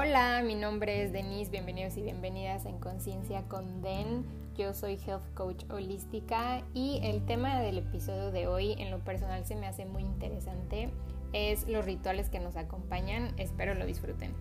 Hola, mi nombre es Denise, bienvenidos y bienvenidas en Conciencia con Den. Yo soy Health Coach Holística y el tema del episodio de hoy en lo personal se me hace muy interesante, es los rituales que nos acompañan, espero lo disfruten.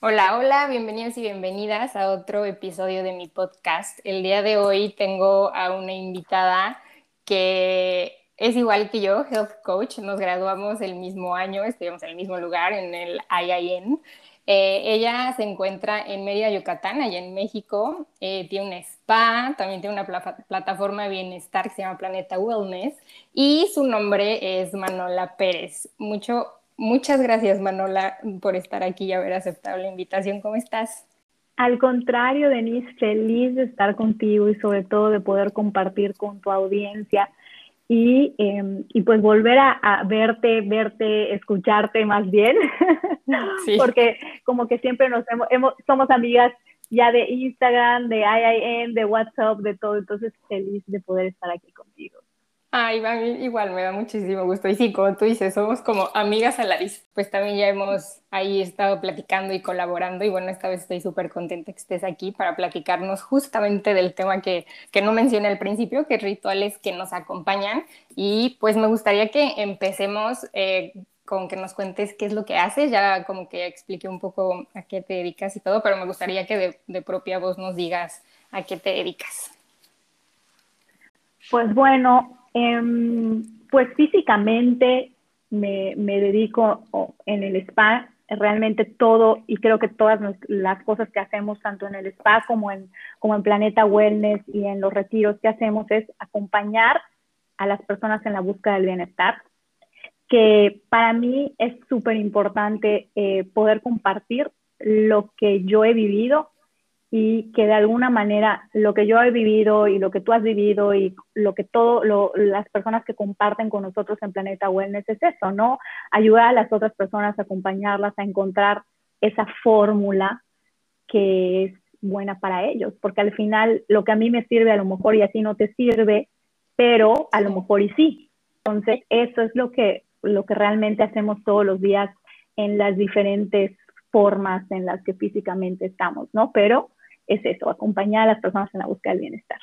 Hola, hola, bienvenidos y bienvenidas a otro episodio de mi podcast. El día de hoy tengo a una invitada que es igual que yo, health coach, nos graduamos el mismo año, estuvimos en el mismo lugar, en el IIN. Eh, ella se encuentra en Mérida, Yucatán, allá en México. Eh, tiene un spa, también tiene una plataforma de bienestar que se llama Planeta Wellness y su nombre es Manola Pérez. Mucho, muchas gracias Manola por estar aquí y haber aceptado la invitación. ¿Cómo estás? Al contrario, Denise, feliz de estar contigo y sobre todo de poder compartir con tu audiencia y, em, y pues volver a, verte, verte, escucharte más bien, porque como que siempre nos hemos, somos amigas ya de Instagram, de IIN, de WhatsApp, de todo, entonces feliz de poder estar aquí contigo. Ay, igual me da muchísimo gusto. Y sí, como tú dices, somos como amigas a la. Pues también ya hemos ahí estado platicando y colaborando. Y bueno, esta vez estoy súper contenta que estés aquí para platicarnos justamente del tema que, que no mencioné al principio, que es rituales que nos acompañan. Y pues me gustaría que empecemos eh, con que nos cuentes qué es lo que haces. Ya como que expliqué un poco a qué te dedicas y todo, pero me gustaría que de, de propia voz nos digas a qué te dedicas. Pues bueno, Em, pues físicamente me, dedico en el spa, realmente todo, y creo que todas las cosas que hacemos, tanto en el spa como en, como en Planeta Wellness y en los retiros que hacemos, es acompañar a las personas en la búsqueda del bienestar, que para mí es súper importante eh, poder compartir lo que yo he vivido y que de alguna manera lo que yo he vivido y lo que tú has vivido y lo que todas las personas que comparten con nosotros en Planeta Wellness es eso, ¿no? Ayudar a las otras personas, a acompañarlas a encontrar esa fórmula que es buena para ellos, porque al final lo que a mí me sirve a lo mejor y así no te sirve, pero a lo mejor y sí. Entonces, eso es lo que, lo que realmente hacemos todos los días en las diferentes formas en las que físicamente estamos, ¿no? Pero es eso, acompañar a las personas en la búsqueda del bienestar.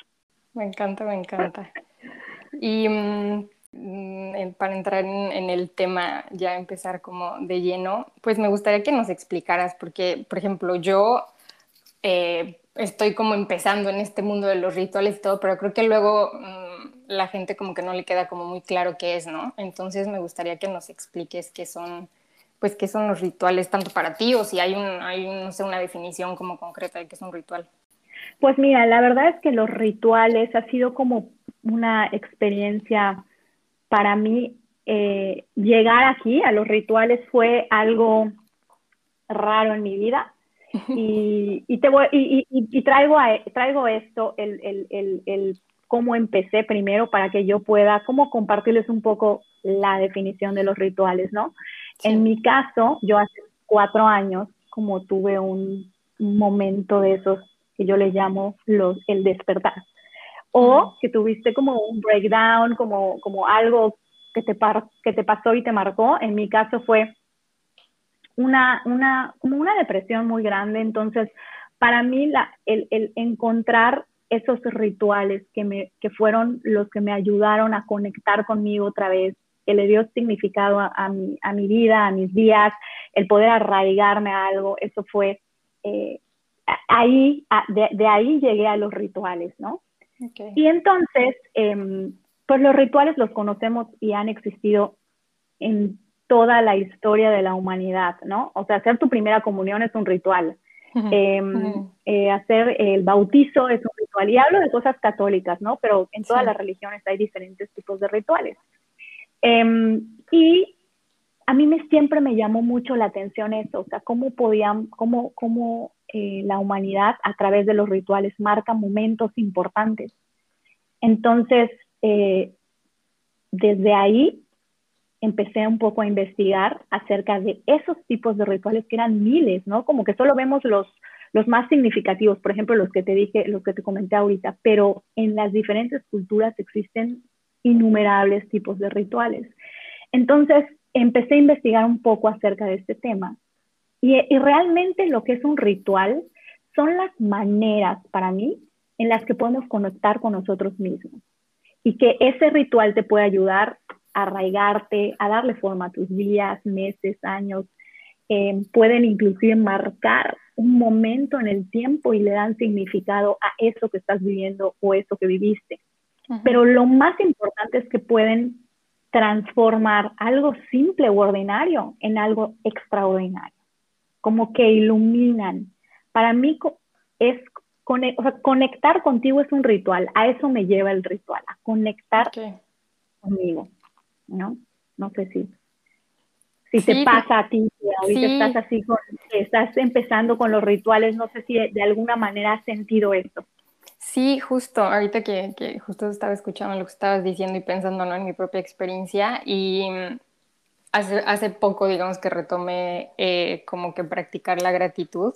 Me encanta, me encanta. Y mm, para entrar en, el tema, ya empezar como de lleno, pues me gustaría que nos explicaras, porque, por ejemplo, yo eh, estoy como empezando en este mundo de los rituales y todo, pero creo que luego mm, la gente como que no le queda como muy claro qué es, ¿no? Entonces me gustaría que nos expliques qué son pues qué son los rituales tanto para ti o si hay, un, hay no sé, una definición como concreta de qué es un ritual. Pues mira, la verdad es que los rituales ha sido como una experiencia para mí. Eh, llegar aquí a los rituales fue algo raro en mi vida y, y, te voy, y, y, traigo, a, traigo esto, el, el, el, el, cómo empecé primero para que yo pueda, como compartirles un poco la definición de los rituales, ¿no? En mi caso, yo hace cuatro años, como tuve un, momento de esos que yo le llamo los, el despertar, o que tuviste como un breakdown, como, como algo que te, que te pasó y te marcó. En mi caso fue una, una, como una depresión muy grande. Entonces, para mí, la, el, el, encontrar esos rituales que, me, que fueron los que me ayudaron a conectar conmigo otra vez, que le dio significado a, mi, a mi, vida, a mis días, el poder arraigarme a algo, eso fue, eh, ahí, de, ahí llegué a los rituales, ¿no? Y entonces, em, pues los rituales los conocemos y han existido en toda la historia de la humanidad, ¿no? O sea, hacer tu primera comunión es un ritual. Em, eh, hacer el bautizo es un ritual. Y hablo de cosas católicas, ¿no? Pero en todas las religiones hay diferentes tipos de rituales. Em, y a mí me, siempre me llamó mucho la atención eso, o sea, cómo podían, cómo, cómo eh, la humanidad a través de los rituales marca momentos importantes. Entonces, eh, desde ahí empecé un poco a investigar acerca de esos tipos de rituales que eran miles, ¿no? Como que solo vemos los, los más significativos, por ejemplo, los que te dije, los que te comenté ahorita, pero en las diferentes culturas existen innumerables tipos de rituales. Entonces empecé a investigar un poco acerca de este tema y, realmente lo que es un ritual son las maneras para mí en las que podemos conectar con nosotros mismos y que ese ritual te puede ayudar a arraigarte, a darle forma a tus días, meses, años. Eh, pueden inclusive marcar un momento en el tiempo y le dan significado a eso que estás viviendo o eso que viviste. Pero lo más importante es que pueden transformar algo simple u ordinario en algo extraordinario, como que iluminan. Para mí es conectar contigo es un ritual, a eso me lleva el ritual, a conectar conmigo, ¿no? No sé si, si te pasa a ti, ahorita estás así, con, estás empezando con los rituales, no sé si de, alguna manera has sentido esto. Sí, justo, ahorita que, que, justo estaba escuchando lo que estabas diciendo y pensando ¿no? en mi propia experiencia y mm, hace, hace poco, digamos que retomé eh, como que practicar la gratitud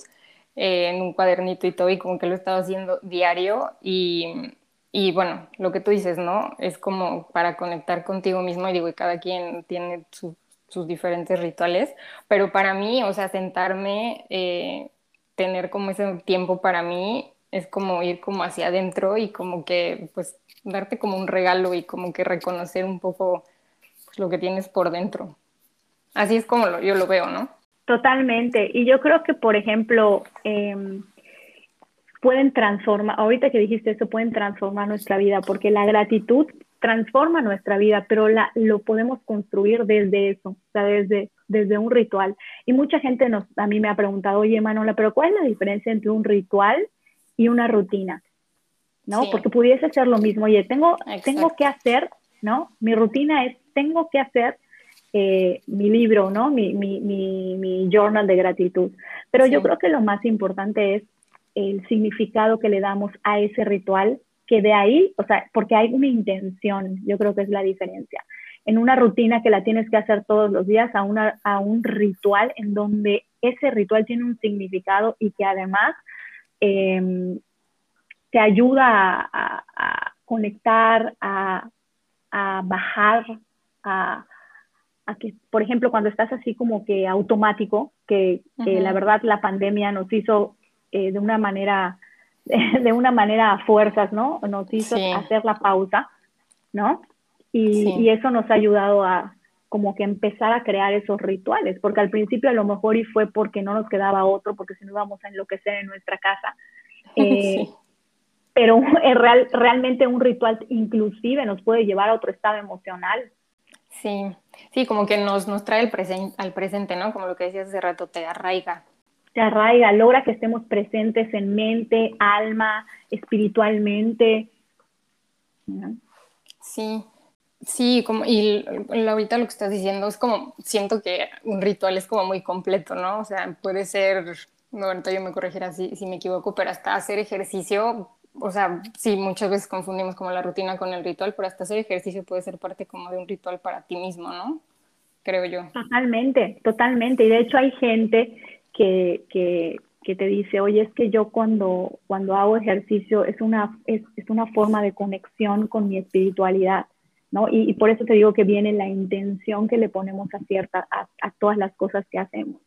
eh, en un cuadernito y todo, y como que lo estaba haciendo diario y, y, bueno, lo que tú dices, ¿no? Es como para conectar contigo mismo y digo, y cada quien tiene sus diferentes rituales, pero para mí, o sea, sentarme, eh, tener como ese tiempo para mí es como ir como hacia adentro y como que pues darte como un regalo y como que reconocer un poco pues, lo que tienes por dentro. Así es como lo, yo lo veo, ¿no? Totalmente. Y yo creo que, por ejemplo, em, pueden transformar, ahorita que dijiste eso, pueden transformar nuestra vida, porque la gratitud transforma nuestra vida, pero la, lo podemos construir desde eso, o sea, desde, desde un ritual. Y mucha gente nos, a mí me ha preguntado, oye, Manola, pero ¿cuál es la diferencia entre un ritual y una rutina? ¿No? Porque pudiese ser lo mismo, oye, tengo, tengo que hacer, ¿no? Mi rutina es, tengo que hacer eh, mi libro, ¿no? Mi, mi, mi, mi, journal de gratitud. Pero yo creo que lo más importante es el significado que le damos a ese ritual, que de ahí, o sea, porque hay una intención, yo creo que es la diferencia. En una rutina que la tienes que hacer todos los días, a, una, a un ritual en donde ese ritual tiene un significado y que además em, te ayuda a, a conectar, a, a bajar, a, que, por ejemplo, cuando estás así como que automático, que, la verdad la pandemia nos hizo eh, de una manera, de una manera a fuerzas, ¿no? Nos hizo hacer la pausa, ¿no? Y, eso nos ha ayudado a como que empezar a crear esos rituales, porque al principio a lo mejor y fue porque no nos quedaba otro, porque si no íbamos a enloquecer en nuestra casa. Eh, pero real, realmente un ritual inclusive nos puede llevar a otro estado emocional. Sí, Sí, como que nos, nos trae el presente, al presente, ¿no? Como lo que decías hace rato, te arraiga. Te arraiga, logra que estemos presentes en mente, alma, espiritualmente. Sí, sí, como, y ahorita lo que estás diciendo es como, siento que un ritual es como muy completo, ¿no? O sea, puede ser, no, ahorita yo me corregirá si, si me equivoco, pero hasta hacer ejercicio o sea, sí, muchas veces confundimos como la rutina con el ritual, pero hasta hacer ejercicio puede ser parte como de un ritual para ti mismo, ¿no? Creo yo. Totalmente, totalmente. Y de hecho hay gente que, que, que te dice, oye, es que yo cuando, cuando hago ejercicio es una, es, es una forma de conexión con mi espiritualidad, ¿no? Y, por eso te digo que viene la intención que le ponemos a, cierta, a, a todas las cosas que hacemos.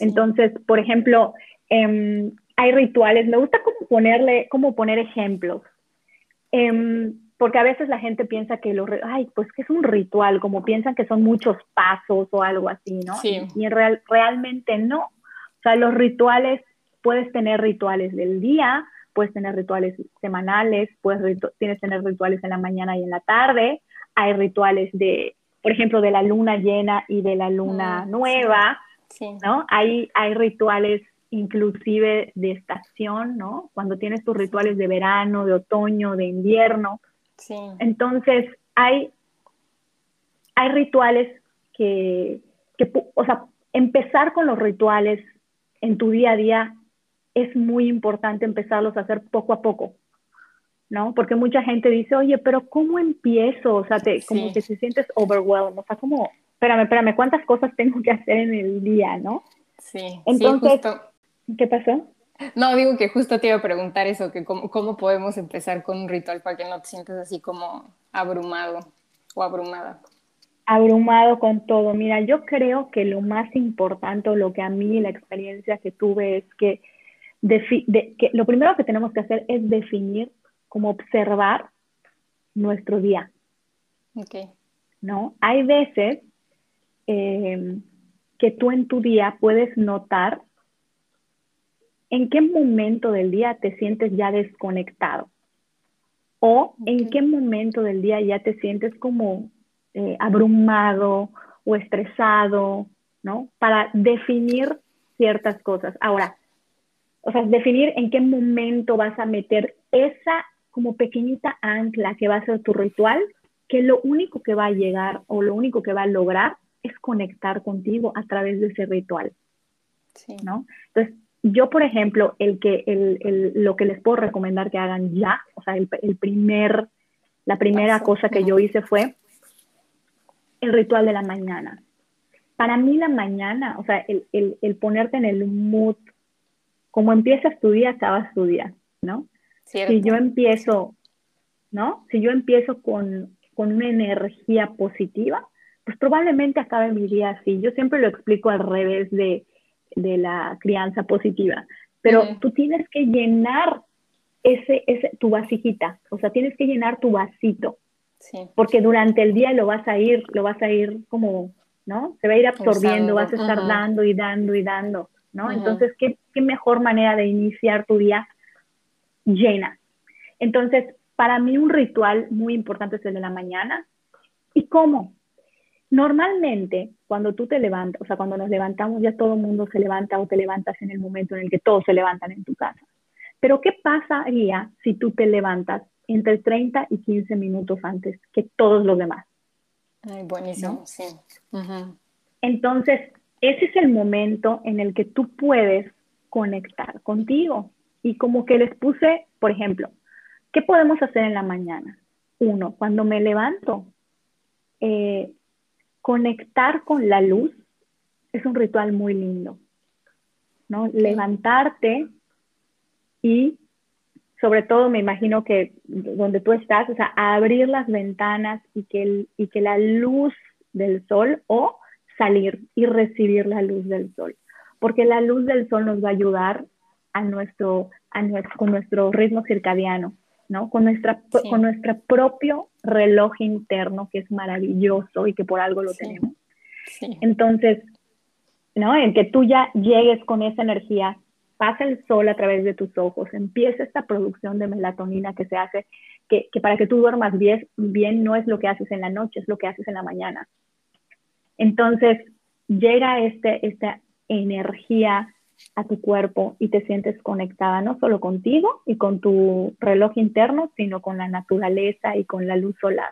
Entonces, por ejemplo, eh, hay rituales, me gusta como ponerle, como poner ejemplos, em, porque a veces la gente piensa que lo, ay, pues que es un ritual, como piensan que son muchos pasos o algo así, ¿no? Sí. Y, en real, realmente no. O sea, los rituales, puedes tener rituales del día, puedes tener rituales semanales, puedes tienes tener rituales en la mañana y en la tarde, hay rituales de, por ejemplo, de la luna llena y de la luna mm, nueva, sí. ¿no? Hay, hay rituales inclusive de estación, ¿no? Cuando tienes tus rituales de verano, de otoño, de invierno. Sí. Entonces, hay, hay rituales que, que, o sea, empezar con los rituales en tu día a día es muy importante empezarlos a hacer poco a poco, ¿no? Porque mucha gente dice, oye, pero ¿cómo empiezo? O sea, te, como que te sientes overwhelmed, o sea, como, espérame, espérame, ¿cuántas cosas tengo que hacer en el día, no? Sí, Entonces, ¿Qué pasó? No, digo que justo te iba a preguntar eso, que cómo, cómo, podemos empezar con un ritual para que no te sientas así como abrumado o abrumada. abrumado con todo. Mira, yo creo que lo más importante, lo que a mí, la experiencia que tuve es que, que lo primero que tenemos que hacer es definir, como observar nuestro día. Okay. ¿No? Hay veces eh, que tú en tu día puedes notar en qué momento del día te sientes ya desconectado o en qué momento del día ya te sientes como eh, abrumado o estresado, ¿no? Para definir ciertas cosas. Ahora, o sea, definir en qué momento vas a meter esa como pequeñita ancla que va a ser tu ritual, que lo único que va a llegar o lo único que va a lograr es conectar contigo a través de ese ritual. Sí. ¿no? Entonces, yo, por ejemplo, el que, el, el, lo que les puedo recomendar que hagan ya, o sea, el, el primer, la primera cosa que yo hice fue el ritual de la mañana. Para mí la mañana, o sea, el, el, el ponerte en el mood, como empiezas tu día, acabas tu día, ¿no? Si yo empiezo, ¿no? Si yo empiezo con, con una energía positiva, pues probablemente acabe mi día así. Yo siempre lo explico al revés de, de la crianza positiva, pero tú tienes que llenar ese, ese, tu vasijita, o sea, tienes que llenar tu vasito, porque durante el día lo vas a ir, lo vas a ir como, ¿no? Se va a ir absorbiendo, vas a estar dando y dando y dando, ¿no? Entonces, ¿qué, ¿qué mejor manera de iniciar tu día llena? Entonces, para mí un ritual muy importante es el de la mañana. ¿Y cómo? Normalmente, cuando tú te levantas, o sea, cuando nos levantamos, ya todo el mundo se levanta o te levantas en el momento en el que todos se levantan en tu casa. Pero, ¿qué pasaría si tú te levantas entre 30 y 15 minutos antes que todos los demás? Ay, buenísimo, sí. Entonces, ese es el momento en el que tú puedes conectar contigo. Y como que les puse, por ejemplo, ¿qué podemos hacer en la mañana? Uno, cuando me levanto, eh, conectar con la luz es un ritual muy lindo, ¿no? Levantarte y sobre todo me imagino que donde tú estás, o sea, abrir las ventanas y que, y que la luz del sol o salir y recibir la luz del sol, porque la luz del sol nos va a ayudar a nuestro, a nuestro, con nuestro ritmo circadiano, ¿no? Con, nuestra, con nuestro propio reloj interno, que es maravilloso y que por algo lo tenemos. Entonces, ¿no? En que tú ya llegues con esa energía, pasa el sol a través de tus ojos, empieza esta producción de melatonina que se hace, que, que para que tú duermas bien, bien no es lo que haces en la noche, es lo que haces en la mañana. Entonces, llega este, esta energía a tu cuerpo y te sientes conectada no solo contigo y con tu reloj interno, sino con la naturaleza y con la luz solar.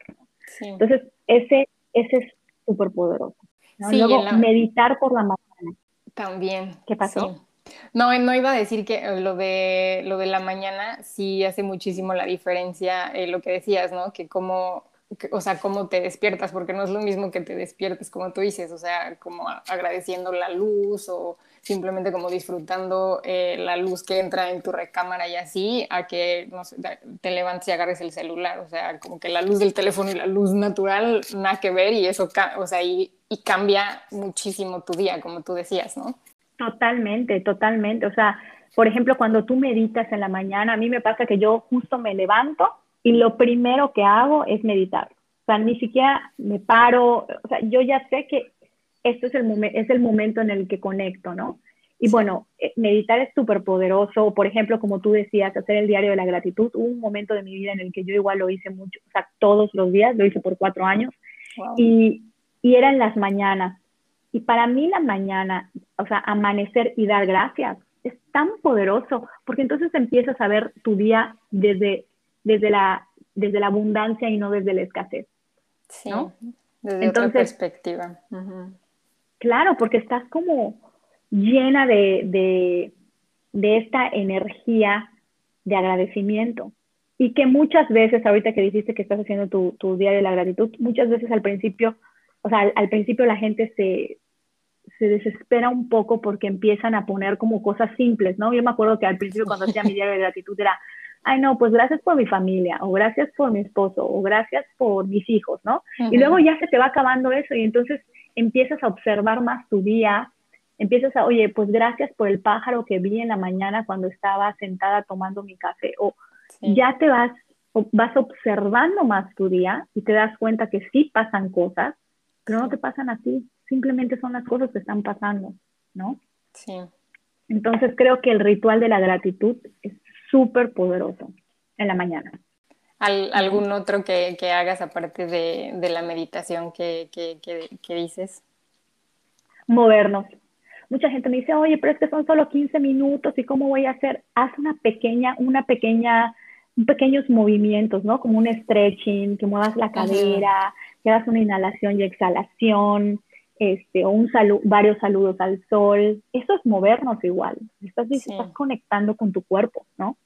Entonces, ese, ese es súper poderoso. Luego, meditar por la mañana. También. ¿Qué pasó? No, no iba a decir que lo de, lo de la mañana sí hace muchísimo la diferencia, eh, lo que decías, ¿no? Que como o sea, cómo te despiertas, porque no es lo mismo que te despiertes, como tú dices, o sea, como agradeciendo la luz o simplemente como disfrutando eh, la luz que entra en tu recámara y así, a que no sé, te levantes y agarres el celular, o sea, como que la luz del teléfono y la luz natural, nada que ver y eso, o sea, y, y cambia muchísimo tu día, como tú decías, ¿no? Totalmente, totalmente, o sea, por ejemplo, cuando tú meditas en la mañana, a mí me pasa que yo justo me levanto y lo primero que hago es meditar. O sea, ni siquiera me paro, o sea, yo ya sé que esto es el, es el momento en el que conecto, ¿no? Y bueno, eh, meditar es súper poderoso. Por ejemplo, como tú decías, hacer el diario de la gratitud. Hubo un momento de mi vida en el que yo igual lo hice mucho, o sea, todos los días, lo hice por cuatro años. Y, y era en las mañanas. Y para mí la mañana, o sea, amanecer y dar gracias, es tan poderoso, porque entonces empiezas a ver tu día desde desde la, desde la abundancia y no desde la escasez. Sí, desde otra perspectiva. Claro, porque estás como llena de, esta energía de agradecimiento. Y que muchas veces, ahorita que dijiste que estás haciendo tu, tu día de la gratitud, muchas veces al principio, o sea, al, principio la gente se, se desespera un poco porque empiezan a poner como cosas simples, ¿no? Yo me acuerdo que al principio cuando hacía mi día de gratitud era, ay, no, pues gracias por mi familia, o gracias por mi esposo, o gracias por mis hijos, ¿no? Y luego ya se te va acabando eso y entonces empiezas a observar más tu día, empiezas a, oye, pues gracias por el pájaro que vi en la mañana cuando estaba sentada tomando mi café, o ya te vas, vas observando más tu día y te das cuenta que sí pasan cosas, pero no te pasan así, simplemente son las cosas que están pasando, ¿no? Sí. Entonces creo que el ritual de la gratitud es súper poderoso en la mañana. ¿Algún otro que, hagas aparte de, la meditación que, dices? Movernos. Mucha gente me dice, oye, pero es que son solo 15 minutos y cómo voy a hacer. Haz una pequeña, una pequeña, pequeños movimientos, ¿no? Como un stretching, que muevas la cadera, que hagas una inhalación y exhalación, este, o un saludo, varios saludos al sol. Eso es movernos igual. Estás, estás conectando con tu cuerpo, ¿no?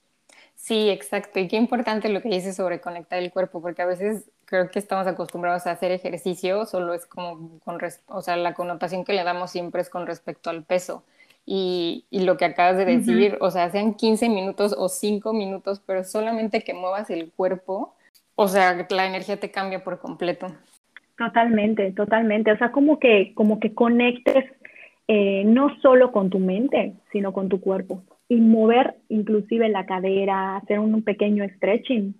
Sí, exacto. Y qué importante lo que dices sobre conectar el cuerpo, porque a veces creo que estamos acostumbrados a hacer ejercicio, solo es como con, o sea, la connotación que le damos siempre es con respecto al peso. Y, y lo que acabas de decir, o sea, sean 15 minutos o 5 minutos, pero solamente que muevas el cuerpo, o sea, la energía te cambia por completo. Totalmente, totalmente. O sea, como que, como que conectes eh, no solo con tu mente, sino con tu cuerpo. Y mover inclusive la cadera, hacer un, pequeño stretching,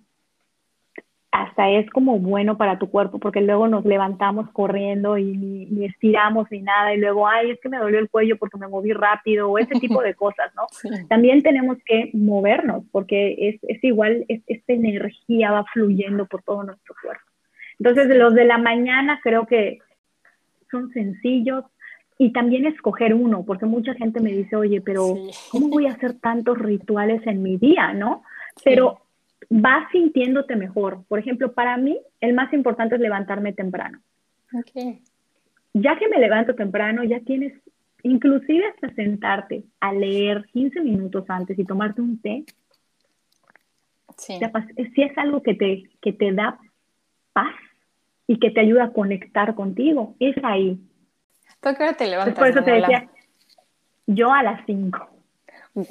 hasta es como bueno para tu cuerpo, porque luego nos levantamos corriendo y ni, estiramos ni nada, y luego, ay, es que me dolió el cuello porque me moví rápido, o ese tipo de cosas, ¿no? También tenemos que movernos, porque es, es igual, esta energía va fluyendo por todo nuestro cuerpo. Entonces, los de la mañana creo que son sencillos y también escoger uno, porque mucha gente me dice, oye, pero ¿cómo voy a hacer tantos rituales en mi día, no? Pero vas sintiéndote mejor. Por ejemplo, para mí, el más importante es levantarme temprano. Okay. Ya que me levanto temprano, ya tienes, inclusive hasta sentarte a leer 15 minutos antes y tomarte un té. Sí. Si es algo que te, que te da paz, y que te ayuda a conectar contigo. Es ahí. ¿Tú qué hora te levantas? por eso te decía, yo a las 5. ¡Wow!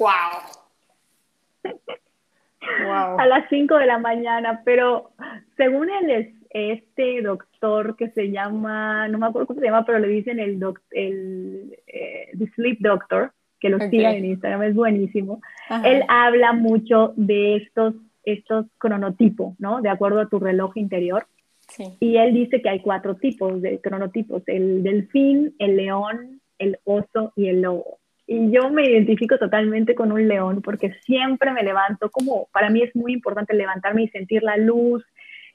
wow. A las 5 de la mañana, pero según el este doctor que se llama, no me acuerdo cómo se llama, pero le dicen el, doc, el eh, The Sleep Doctor, que lo sigan en Instagram, es buenísimo. Él habla mucho de estos, estos cronotipos, ¿no? De acuerdo a tu reloj interior. Y él dice que hay cuatro tipos de cronotipos, el delfín, el león, el oso y el lobo. Y yo me identifico totalmente con un león porque siempre me levanto como, para mí es muy importante levantarme y sentir la luz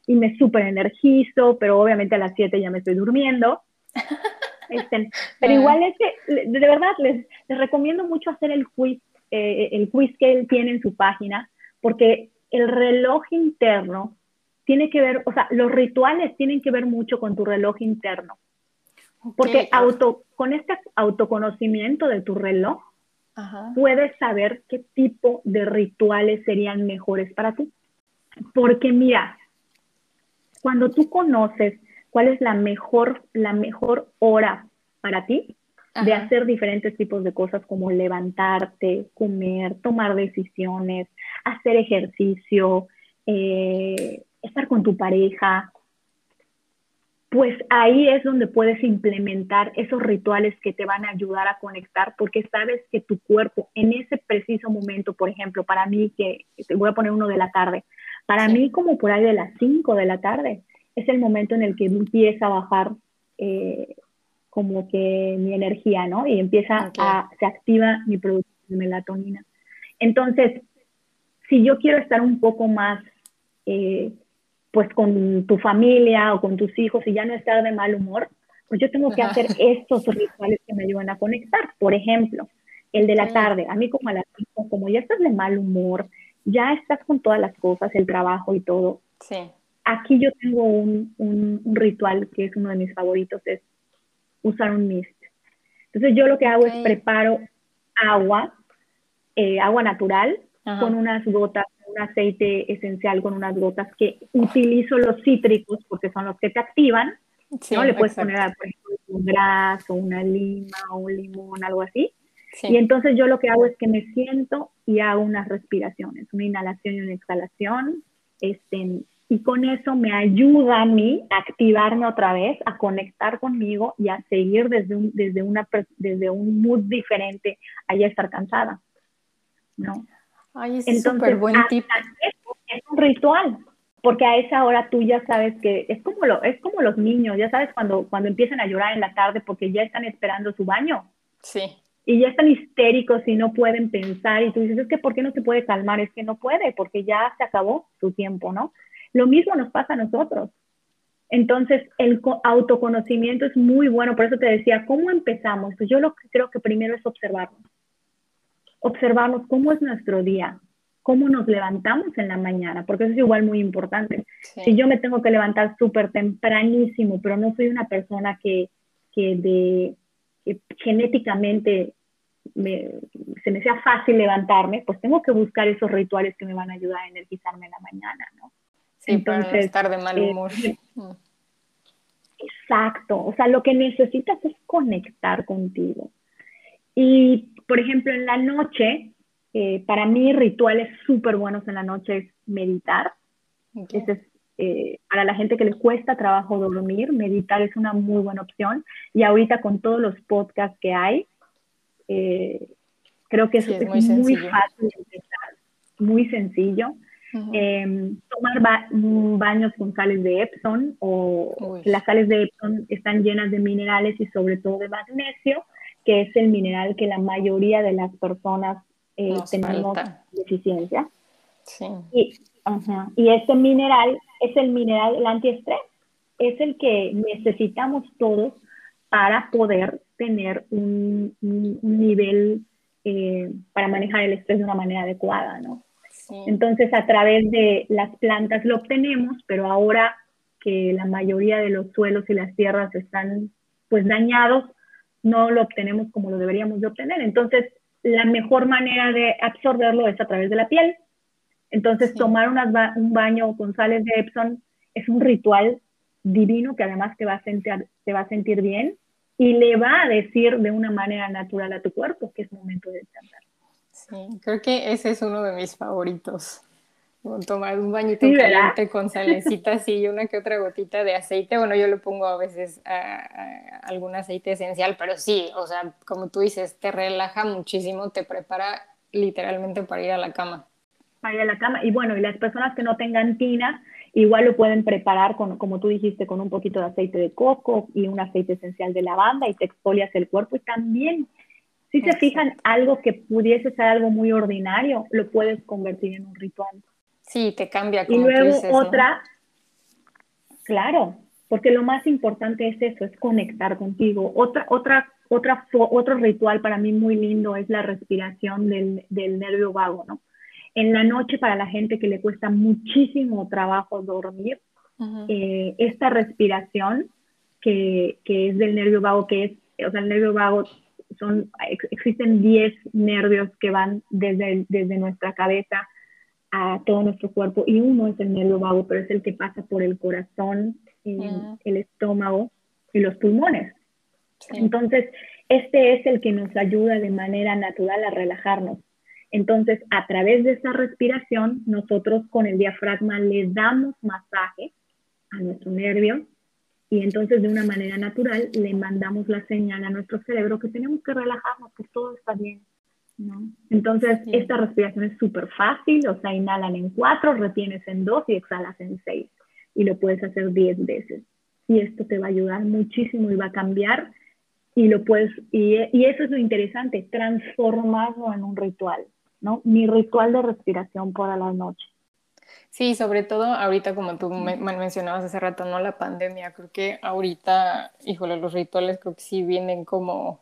y me súper energizo, pero obviamente a las siete ya me estoy durmiendo. Este, pero igual es que, de verdad, les, les recomiendo mucho hacer el quiz, eh, el quiz que él tiene en su página, porque el reloj interno tiene que ver, o sea, los rituales tienen que ver mucho con tu reloj interno. Porque auto, con este autoconocimiento de tu reloj, puedes saber qué tipo de rituales serían mejores para ti. Porque mira, cuando tú conoces cuál es la mejor, la mejor hora para ti de hacer diferentes tipos de cosas como levantarte, comer, tomar decisiones, hacer ejercicio, eh, estar con tu pareja, pues ahí es donde puedes implementar esos rituales que te van a ayudar a conectar, porque sabes que tu cuerpo en ese preciso momento, por ejemplo, para mí, que te voy a poner uno de la tarde, para mí como por ahí de las 5 de la tarde, es el momento en el que empieza a bajar eh, como que mi energía, ¿no? Y empieza a, se activa mi producción de melatonina. Entonces, si yo quiero estar un poco más eh, pues con tu familia o con tus hijos y ya no estar de mal humor, pues yo tengo que hacer estos rituales que me ayudan a conectar. Por ejemplo, el de la tarde, a mí como a las 5, como ya estás de mal humor, ya estás con todas las cosas, el trabajo y todo. Sí. Aquí yo tengo un, un, ritual que es uno de mis favoritos, es usar un mist. Entonces yo lo que hago es preparo agua, eh, agua natural, con unas gotas un aceite esencial con unas gotas que utilizo los cítricos porque son los que te activan. ¿no? Le puedes poner, por ejemplo, un graso, una lima, un limón, algo así. Y entonces yo lo que hago es que me siento y hago unas respiraciones, una inhalación y una exhalación. Este, y con eso me ayuda a mí a activarme otra vez, a conectar conmigo y a seguir desde un, desde una, desde un mood diferente a ya estar cansada. ¿no? Ay, es súper buen tip. Es un ritual, porque a esa hora tú ya sabes que es como, lo, es como los niños, ya sabes cuando, cuando empiezan a llorar en la tarde porque ya están esperando su baño. Sí. Y ya están histéricos y no pueden pensar y tú dices, es que ¿por qué no se puede calmar? Es que no puede, porque ya se acabó su tiempo, ¿no? Lo mismo nos pasa a nosotros. Entonces, el autoconocimiento es muy bueno, por eso te decía, ¿cómo empezamos? Pues yo lo que creo que primero es observarnos. Observarnos cómo es nuestro día, cómo nos levantamos en la mañana, porque eso es igual muy importante. Si yo me tengo que levantar súper tempranísimo, pero no soy una persona que, que, de, genéticamente se me sea fácil levantarme, pues tengo que buscar esos rituales que me van a ayudar a energizarme en la mañana, ¿no? Sí, Entonces, para estar de mal humor. Eh, exacto, o sea, lo que necesitas es conectar contigo. Y, por ejemplo, en la noche, eh, para mí rituales súper buenos en la noche es meditar. es, eh, para la gente que le cuesta trabajo dormir, meditar es una muy buena opción. Y ahorita con todos los podcasts que hay, eh, creo que eso es, muy, fácil muy sencillo. Em, tomar baños con sales de Epsom o las sales de Epsom están llenas de minerales y sobre todo de magnesio, que es el mineral que la mayoría de las personas eh, tenemos deficiencia. Y, y este mineral es el mineral, el antiestrés, es el que necesitamos todos para poder tener un, nivel eh, para manejar el estrés de una manera adecuada, ¿no? Entonces, a través de las plantas lo obtenemos, pero ahora que la mayoría de los suelos y las tierras están pues dañados, no lo obtenemos como lo deberíamos de obtener. Entonces, la mejor manera de absorberlo es a través de la piel. Entonces, tomar un baño con sales de Epsom es un ritual divino que además te va, a sentir, te va a sentir bien y le va a decir de una manera natural a tu cuerpo que es momento de descansar. Sí, creo que ese es uno de mis favoritos. Tomar un bañito caliente con salecitas y una que otra gotita de aceite. Bueno, yo le pongo a veces algún aceite esencial, pero sí, o sea, como tú dices, te relaja muchísimo, te prepara literalmente para ir a la cama. Para ir a la cama. Y bueno, y las personas que no tengan tina, igual lo pueden preparar con, como tú dijiste, con un poquito de aceite de coco y un aceite esencial de lavanda y te exfolias el cuerpo y también si se fijan, algo que pudiese ser algo muy ordinario, lo puedes convertir en un ritual. Sí, te cambia. Como y luego otra, claro, porque lo más importante es eso, es conectar contigo. Otra, otra, otra, otro ritual para mí muy lindo es la respiración del, del nervio vago, ¿no? En la noche, para la gente que le cuesta muchísimo trabajo dormir, eh, esta respiración que, que, es del nervio vago, que es, o sea, el nervio vago son, existen 10 nervios que van desde, desde nuestra cabeza a todo nuestro cuerpo y uno es el nervio vago, pero es el que pasa por el corazón, ah. el estómago y los pulmones. Entonces, este es el que nos ayuda de manera natural a relajarnos. Entonces, a través de esa respiración, nosotros con el diafragma le damos masaje a nuestro nervio y entonces de una manera natural le mandamos la señal a nuestro cerebro que tenemos que relajarnos, que todo está bien. ¿No? Entonces, esta respiración es súper fácil, o sea, inhalan en cuatro, retienes en dos y exhalas en seis. Y lo puedes hacer diez veces. Y esto te va a ayudar muchísimo y va a cambiar. Y, lo puedes, y, y eso es lo interesante, transformarlo en un ritual, ¿no? Mi ritual de respiración por la noche. Sí, sobre todo ahorita, como tú me mencionabas hace rato, ¿no? La pandemia, creo que ahorita, híjole, los rituales creo que sí vienen como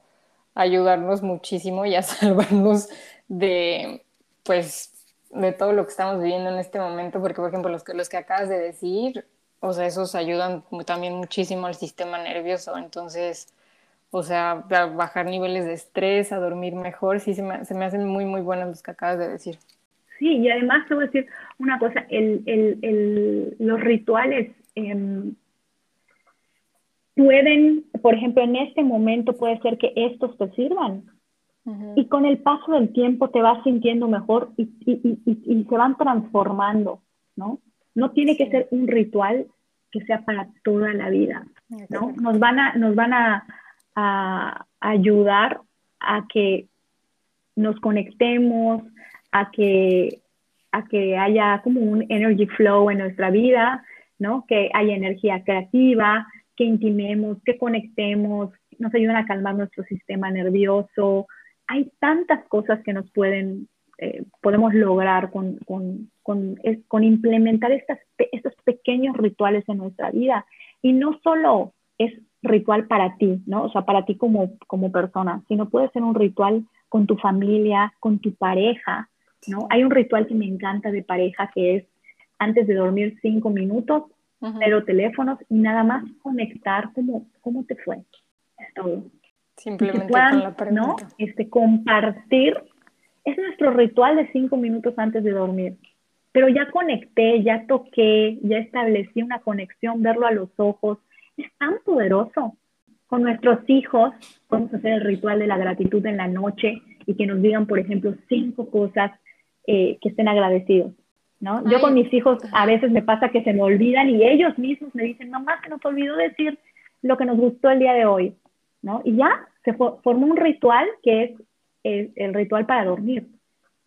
ayudarnos muchísimo y a salvarnos de, pues, de todo lo que estamos viviendo en este momento, porque, por ejemplo, los que, los que acabas de decir, o sea, esos ayudan también muchísimo al sistema nervioso, entonces, o sea, a bajar niveles de estrés, a dormir mejor, sí, se me, se me hacen muy, muy buenos los que acabas de decir. Sí, y además te voy a decir una cosa, el, el, el, los rituales em, pueden, por ejemplo, en este momento puede ser que estos te sirvan. Y con el paso del tiempo te vas sintiendo mejor y, se van transformando, ¿no? No tiene que ser un ritual que sea para toda la vida, ¿no? Nos van a, nos van a, a ayudar a que nos conectemos, a que, a que haya como un energy flow en nuestra vida, ¿no? Que haya energía creativa, que intimemos, que conectemos, nos ayudan a calmar nuestro sistema nervioso. Hay tantas cosas que nos pueden, eh, podemos lograr con, con, con, con implementar estas, estos pequeños rituales en nuestra vida. Y no solo es ritual para ti, ¿no? O sea, para ti como, como persona, sino puede ser un ritual con tu familia, con tu pareja, ¿no? Hay un ritual que me encanta de pareja que es antes de dormir cinco minutos, pero teléfonos y nada más conectar como cómo te fue. Es todo. Simplemente con la pregunta. ¿no? Este, compartir. Es nuestro ritual de cinco minutos antes de dormir. Pero ya conecté, ya toqué, ya establecí una conexión, verlo a los ojos. Es tan poderoso con nuestros hijos podemos hacer el ritual de la gratitud en la noche y que nos digan, por ejemplo, cinco cosas eh, que estén agradecidos. ¿No? Yo con mis hijos a veces me pasa que se me olvidan y ellos mismos me dicen, mamá, se nos olvidó decir lo que nos gustó el día de hoy. ¿no? Y ya se formó un ritual que es el, el ritual para dormir.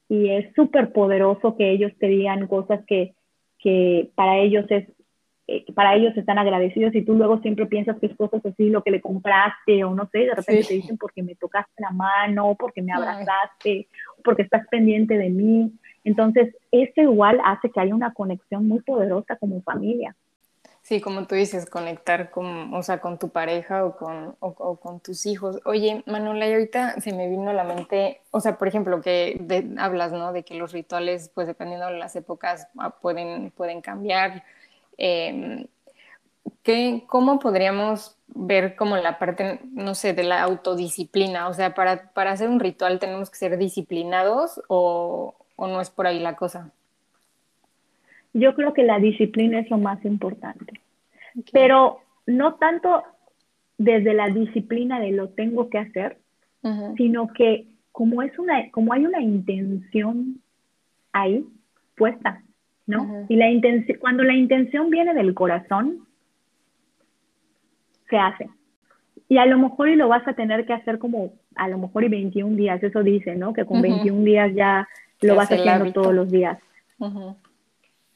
Y es súper poderoso que ellos te digan cosas que, que para ellos es eh, para ellos están agradecidos y tú luego siempre piensas que es cosas así, lo que le compraste o no sé, de repente te dicen porque me tocaste la mano, porque me abrazaste, porque estás pendiente de mí. Entonces, eso igual hace que haya una conexión muy poderosa como familia. Sí, como tú dices, conectar con, o sea, con tu pareja o con, o, con tus hijos. Oye, Manuela, y ahorita se me vino a la mente, o sea, por ejemplo, que hablas, ¿no? De que los rituales, pues dependiendo de las épocas, ah, pueden, pueden cambiar eh, ¿Cómo podríamos ver como la parte, no sé, de la autodisciplina? O sea, para, para hacer un ritual tenemos que ser disciplinados o, o no es por ahí la cosa. Yo creo que la disciplina es lo más importante, pero no tanto desde la disciplina de lo tengo que hacer, sino que como es una, como hay una intención ahí puesta, ¿no? Y la intención, cuando la intención viene del corazón, se hace. Y a lo mejor y lo vas a tener que hacer como, a lo mejor y 21 días, eso dice, ¿no? Que con 21 días ya lo vas haciendo todos los días.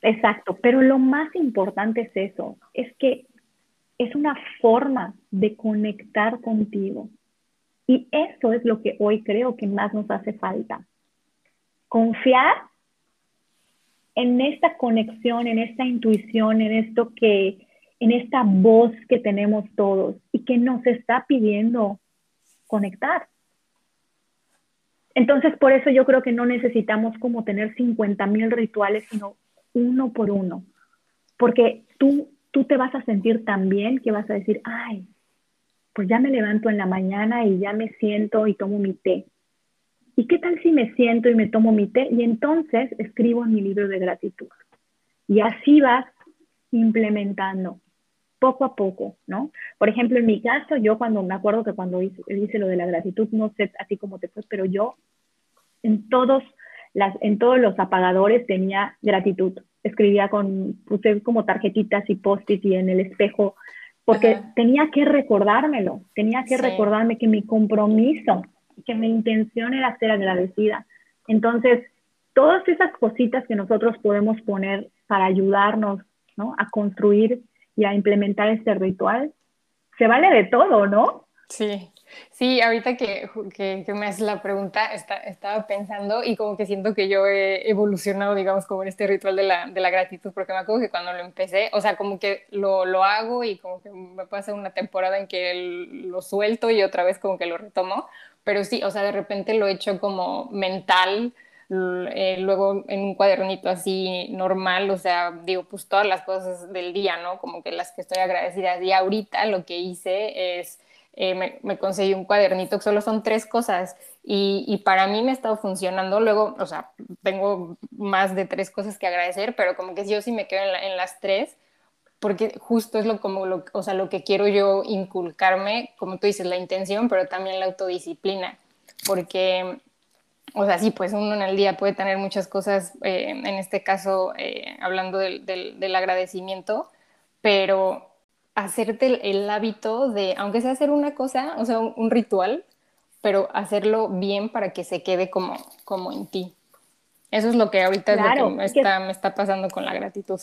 Exacto, pero lo más importante es eso, es que es una forma de conectar contigo. Y eso es lo que hoy creo que más nos hace falta. Confiar en esta conexión, en esta intuición, en esto que, en esta voz que tenemos todos y que nos está pidiendo conectar. Entonces, por eso yo creo que no necesitamos como tener 50 mil rituales, sino uno por uno. Porque tú, tú te vas a sentir tan bien que vas a decir, ay, pues ya me levanto en la mañana y ya me siento y tomo mi té. ¿Y qué tal si me siento y me tomo mi té y entonces escribo en mi libro de gratitud? Y así vas implementando poco a poco, ¿no? Por ejemplo, en mi caso, yo cuando me acuerdo que cuando hice, hice lo de la gratitud, no sé así como te fue, pero yo en todos, las, en todos los apagadores tenía gratitud. Escribía con, puse como tarjetitas y post-it y en el espejo, porque tenía que recordármelo, tenía que recordarme que mi compromiso que mi intención era ser agradecida. Entonces, todas esas cositas que nosotros podemos poner para ayudarnos ¿no? a construir y a implementar este ritual, se vale de todo, ¿no? Sí, sí, ahorita que, que, me haces la pregunta, estaba pensando y como que siento que yo he evolucionado, digamos, como en este ritual de la, de la gratitud, porque me acuerdo que cuando lo empecé, o sea, como que lo, lo, hago y como que me pasa una temporada en que lo suelto y otra vez como que lo retomo, pero sí, o sea, de repente lo he hecho como mental, eh, luego en un cuadernito así normal, o sea, digo, pues todas las cosas del día, ¿no? Como que las que estoy agradecida. Y ahorita lo que hice es, eh, me, me, conseguí un cuadernito que solo son tres cosas y, y, para mí me ha estado funcionando. Luego, o sea, tengo más de tres cosas que agradecer, pero como que yo sí me quedo en, en las tres porque justo es lo, como lo, o sea, lo que quiero yo inculcarme, como tú dices, la intención, pero también la autodisciplina. porque, o sea, sí, pues uno en el día puede tener muchas cosas, eh, en este caso, eh, hablando del, del, agradecimiento, pero hacerte el, hábito de, aunque sea hacer una cosa, o sea, un, ritual, pero hacerlo bien para que se quede como, como en ti. Eso es lo que ahorita es lo que me, está, me está pasando con la gratitud.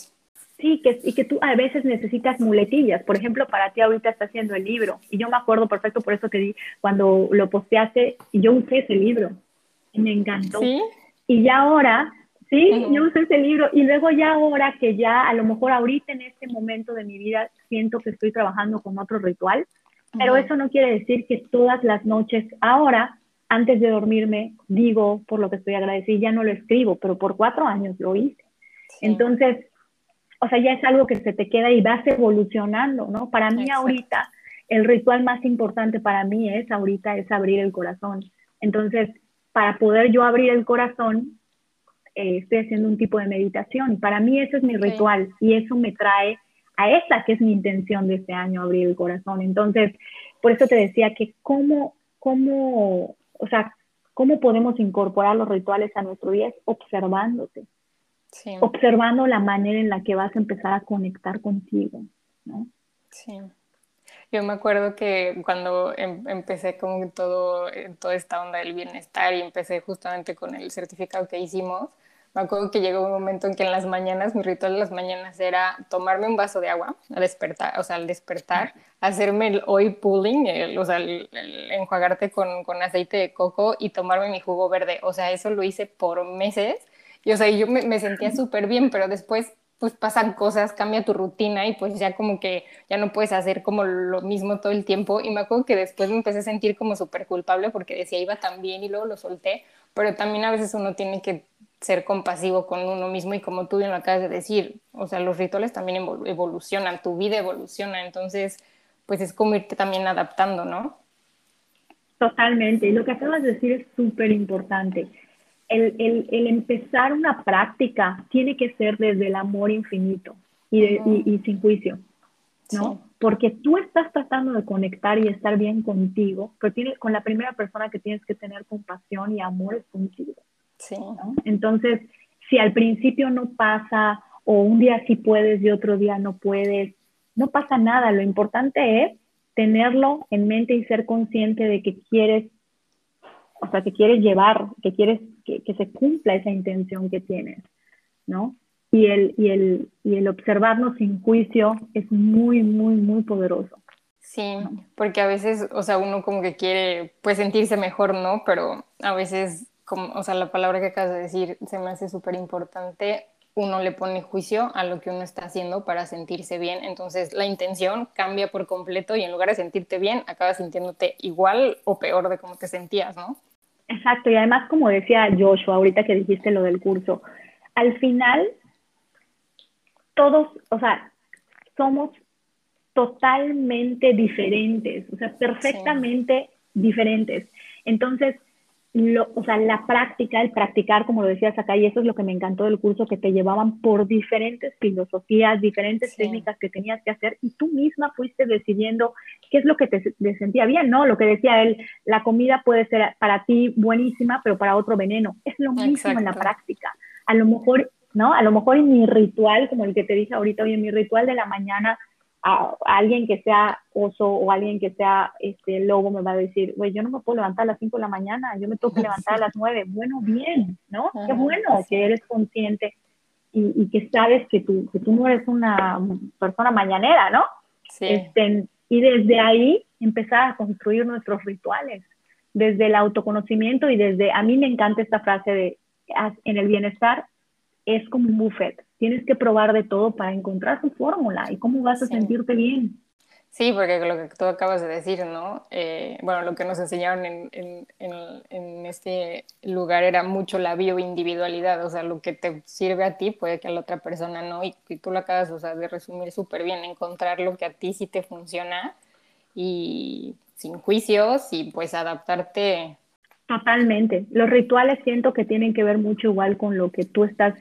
Sí, que, y que tú a veces necesitas muletillas. Por ejemplo, para ti ahorita está haciendo el libro. Y yo me acuerdo perfecto por eso que di, cuando lo posteaste, yo usé ese libro. Y me encantó. ¿Sí? Y ya ahora, sí, yo usé ese libro. Y luego ya ahora que ya, a lo mejor ahorita en este momento de mi vida, siento que estoy trabajando con otro ritual. Pero eso no quiere decir que todas las noches, ahora, antes de dormirme, digo por lo que estoy agradecida. Ya no lo escribo, pero por cuatro años lo hice. Entonces, o sea, ya es algo que se te queda y vas evolucionando, ¿no? Para mí ahorita, el ritual más importante para mí es ahorita es abrir el corazón. Entonces, para poder yo abrir el corazón, eh, estoy haciendo un tipo de meditación. Para mí ese es mi ritual y eso me trae a esa que es mi intención de este año, abrir el corazón. Entonces, por eso te decía que cómo, cómo, o sea, cómo podemos incorporar los rituales a nuestro día es observándote observando la manera en la que vas a empezar a conectar contigo, ¿no? Sí. Yo me acuerdo que cuando em, empecé con todo, toda esta onda del bienestar y empecé justamente con el certificado que hicimos, me acuerdo que llegó un momento en que en las mañanas, mi ritual de las mañanas era tomarme un vaso de agua, a despertar, o sea, al despertar, hacerme el oil pulling, o sea, el, enjuagarte con, con aceite de coco y tomarme mi jugo verde. O sea, eso lo hice por meses. Y o sea, yo me, sentía súper bien, pero después pues pasan cosas, cambia tu rutina y pues ya como que ya no puedes hacer como lo mismo todo el tiempo. Y me acuerdo que después me empecé a sentir como súper culpable porque decía iba tan bien y luego lo solté, pero también a veces uno tiene que ser compasivo con uno mismo y como tú bien lo acabas de decir, o sea, los rituales también evolucionan, tu vida evoluciona, entonces pues es como irte también adaptando, ¿no? Totalmente, y lo que acabas de decir es súper importante el, el, empezar una práctica tiene que ser desde el amor infinito y, y, sin juicio, ¿no? Porque tú estás tratando de conectar y estar bien contigo, pero tiene, con la primera persona que tienes que tener compasión y amor es contigo. Sí. Entonces, si al principio no pasa, o un día sí puedes y otro día no puedes, no pasa nada. Lo importante es tenerlo en mente y ser consciente de que quieres o sea, que quieres llevar, que quieres que, se cumpla esa intención que tienes, ¿no? Y el, y, el, y el observarnos sin juicio es muy, muy, muy poderoso. Sí, porque a veces, o sea, uno como que quiere, pues, sentirse mejor, ¿no? Pero a veces, como, o sea, la palabra que acabas de decir se me hace súper importante, uno le pone juicio a lo que uno está haciendo para sentirse bien. Entonces la intención cambia por completo y en lugar de sentirte bien, acabas sintiéndote igual o peor de cómo te sentías, ¿no? Exacto, y además como decía Joshua ahorita que dijiste lo del curso, al final todos, o sea, somos totalmente diferentes, o sea, perfectamente diferentes. Entonces, lo, o sea, la práctica, el practicar, como lo decías acá, y eso es lo que me encantó del curso, que te llevaban por diferentes filosofías, diferentes técnicas que tenías que hacer, y tú misma fuiste decidiendo qué es lo que te, sentía bien, ¿no? Lo que decía él, la comida puede ser para ti buenísima, pero para otro veneno. Es lo mismo en la práctica. A lo mejor, ¿no? A lo mejor en mi ritual, como el que te dije ahorita, hoy en mi ritual de la mañana, a, alguien que sea oso o alguien que sea este lobo me va a decir, güey, yo no me puedo levantar a las 5 de la mañana, yo me tengo que levantar a las 9. Bueno, bien, ¿no? Qué bueno que eres consciente y, y, que sabes que tú, que tú no eres una persona mañanera, ¿no? Sí. Este, y desde ahí empezar a construir nuestros rituales, desde el autoconocimiento y desde, a mí me encanta esta frase de, en el bienestar es como un buffet. Tienes que probar de todo para encontrar tu fórmula y cómo vas a sentirte bien. Sí, porque lo que tú acabas de decir, ¿no? Eh, bueno, lo que nos enseñaron en, en, en, este lugar era mucho la bioindividualidad, o sea, lo que te sirve a ti puede que a la otra persona no, y, tú lo acabas o sea, de resumir súper bien, encontrar lo que a ti sí te funciona y sin juicios y pues adaptarte. Totalmente. Los rituales siento que tienen que ver mucho igual con lo que tú estás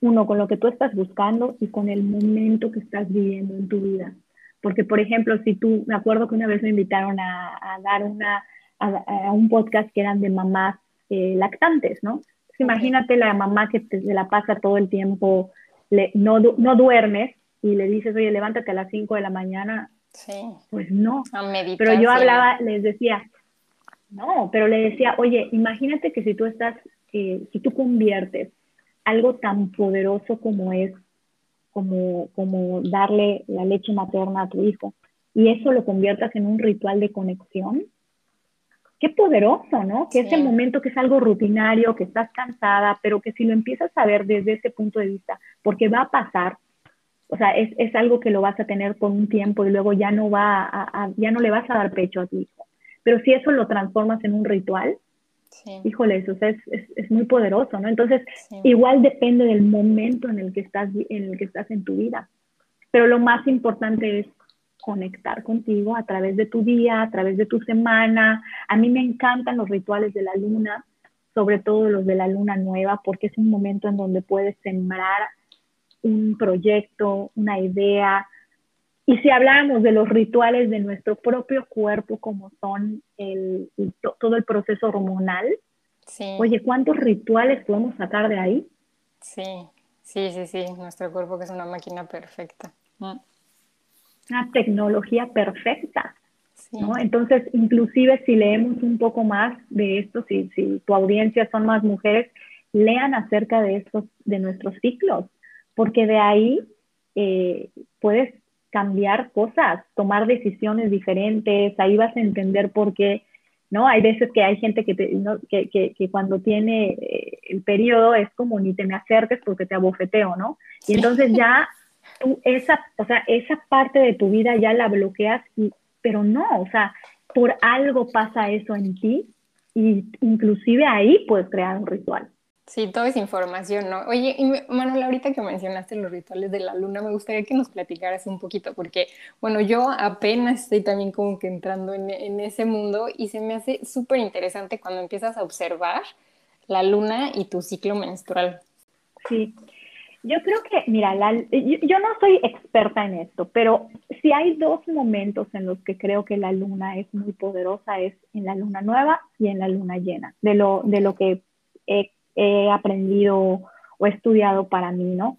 uno, con lo que tú estás buscando y con el momento que estás viviendo en tu vida. Porque, por ejemplo, si tú, me acuerdo que una vez me invitaron a, dar una a, un podcast que eran de mamás eh, lactantes, ¿no? imagínate la mamá que se la pasa todo el tiempo, le, no, no duermes y le dices, oye, levántate a las 5 de la mañana. Sí. Pues no. Pero yo hablaba, les decía, no, pero le decía, oye, imagínate que si tú estás, eh, si tú conviertes algo tan poderoso como es, como, como darle la leche materna a tu hijo, y eso lo conviertas en un ritual de conexión, qué poderoso, ¿no? Que ese momento que es algo rutinario, que estás cansada, pero que si lo empiezas a ver desde ese punto de vista, porque va a pasar, o sea, es, es algo que lo vas a tener por un tiempo y luego ya no va a, ya no le vas a dar pecho a tu hijo. Pero si eso lo transformas en un ritual, híjole, eso es, es, es, muy poderoso, ¿no? Entonces, igual depende del momento en el que estás en el que estás en tu vida. Pero lo más importante es conectar contigo a través de tu día, a través de tu semana. A mí me encantan los rituales de la luna, sobre todo los de la luna nueva, porque es un momento en donde puedes sembrar un proyecto, una idea. Y si hablamos de los rituales de nuestro propio cuerpo, como son el, todo el proceso hormonal, oye, ¿cuántos rituales podemos sacar de ahí? Sí, sí, sí, sí, nuestro cuerpo que es una máquina perfecta. Mm una tecnología perfecta. ¿no? Entonces, inclusive si leemos un poco más de esto, si, si tu audiencia son más mujeres, lean acerca de estos, de nuestros ciclos, porque de ahí eh, puedes cambiar cosas, tomar decisiones diferentes, ahí vas a entender por qué, ¿no? Hay veces que hay gente que, que, que, que, cuando tiene eh, el periodo es como ni te me acerques porque te abofeteo, ¿no? Y entonces ya esa, o sea, esa parte de tu vida ya la bloqueas, y, pero no, o sea, por algo pasa eso en ti y inclusive ahí puedes crear un ritual. Sí, todo es información, ¿no? Oye, y Manuel, ahorita que mencionaste los rituales de la luna, me gustaría que nos platicaras un poquito, porque, bueno, yo apenas estoy también como que entrando en, en ese mundo y se me hace súper interesante cuando empiezas a observar la luna y tu ciclo menstrual. Sí, yo creo que, mira, yo, no soy experta en esto, pero si hay dos momentos en los que creo que la luna es muy poderosa, es en la luna nueva y en la luna llena, de lo, de lo que he, aprendido o he estudiado para mí, ¿no?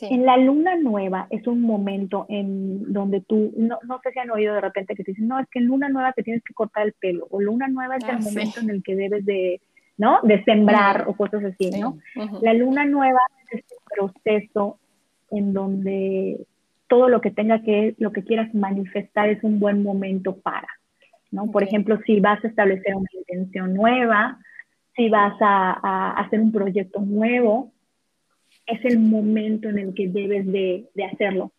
En la luna nueva es un momento en donde tú, no, no, sé si han oído de repente que te dicen, no, es que en luna nueva te tienes que cortar el pelo, o luna nueva es el ah, momento en el que debes de, ¿no? De sembrar o cosas así, ¿no? La luna nueva es este proceso en donde todo lo que tenga que, lo que quieras manifestar es un buen momento para, ¿no? Por ejemplo, si vas a establecer una intención nueva, si vas a, hacer un proyecto nuevo, es el momento en el que debes de, hacerlo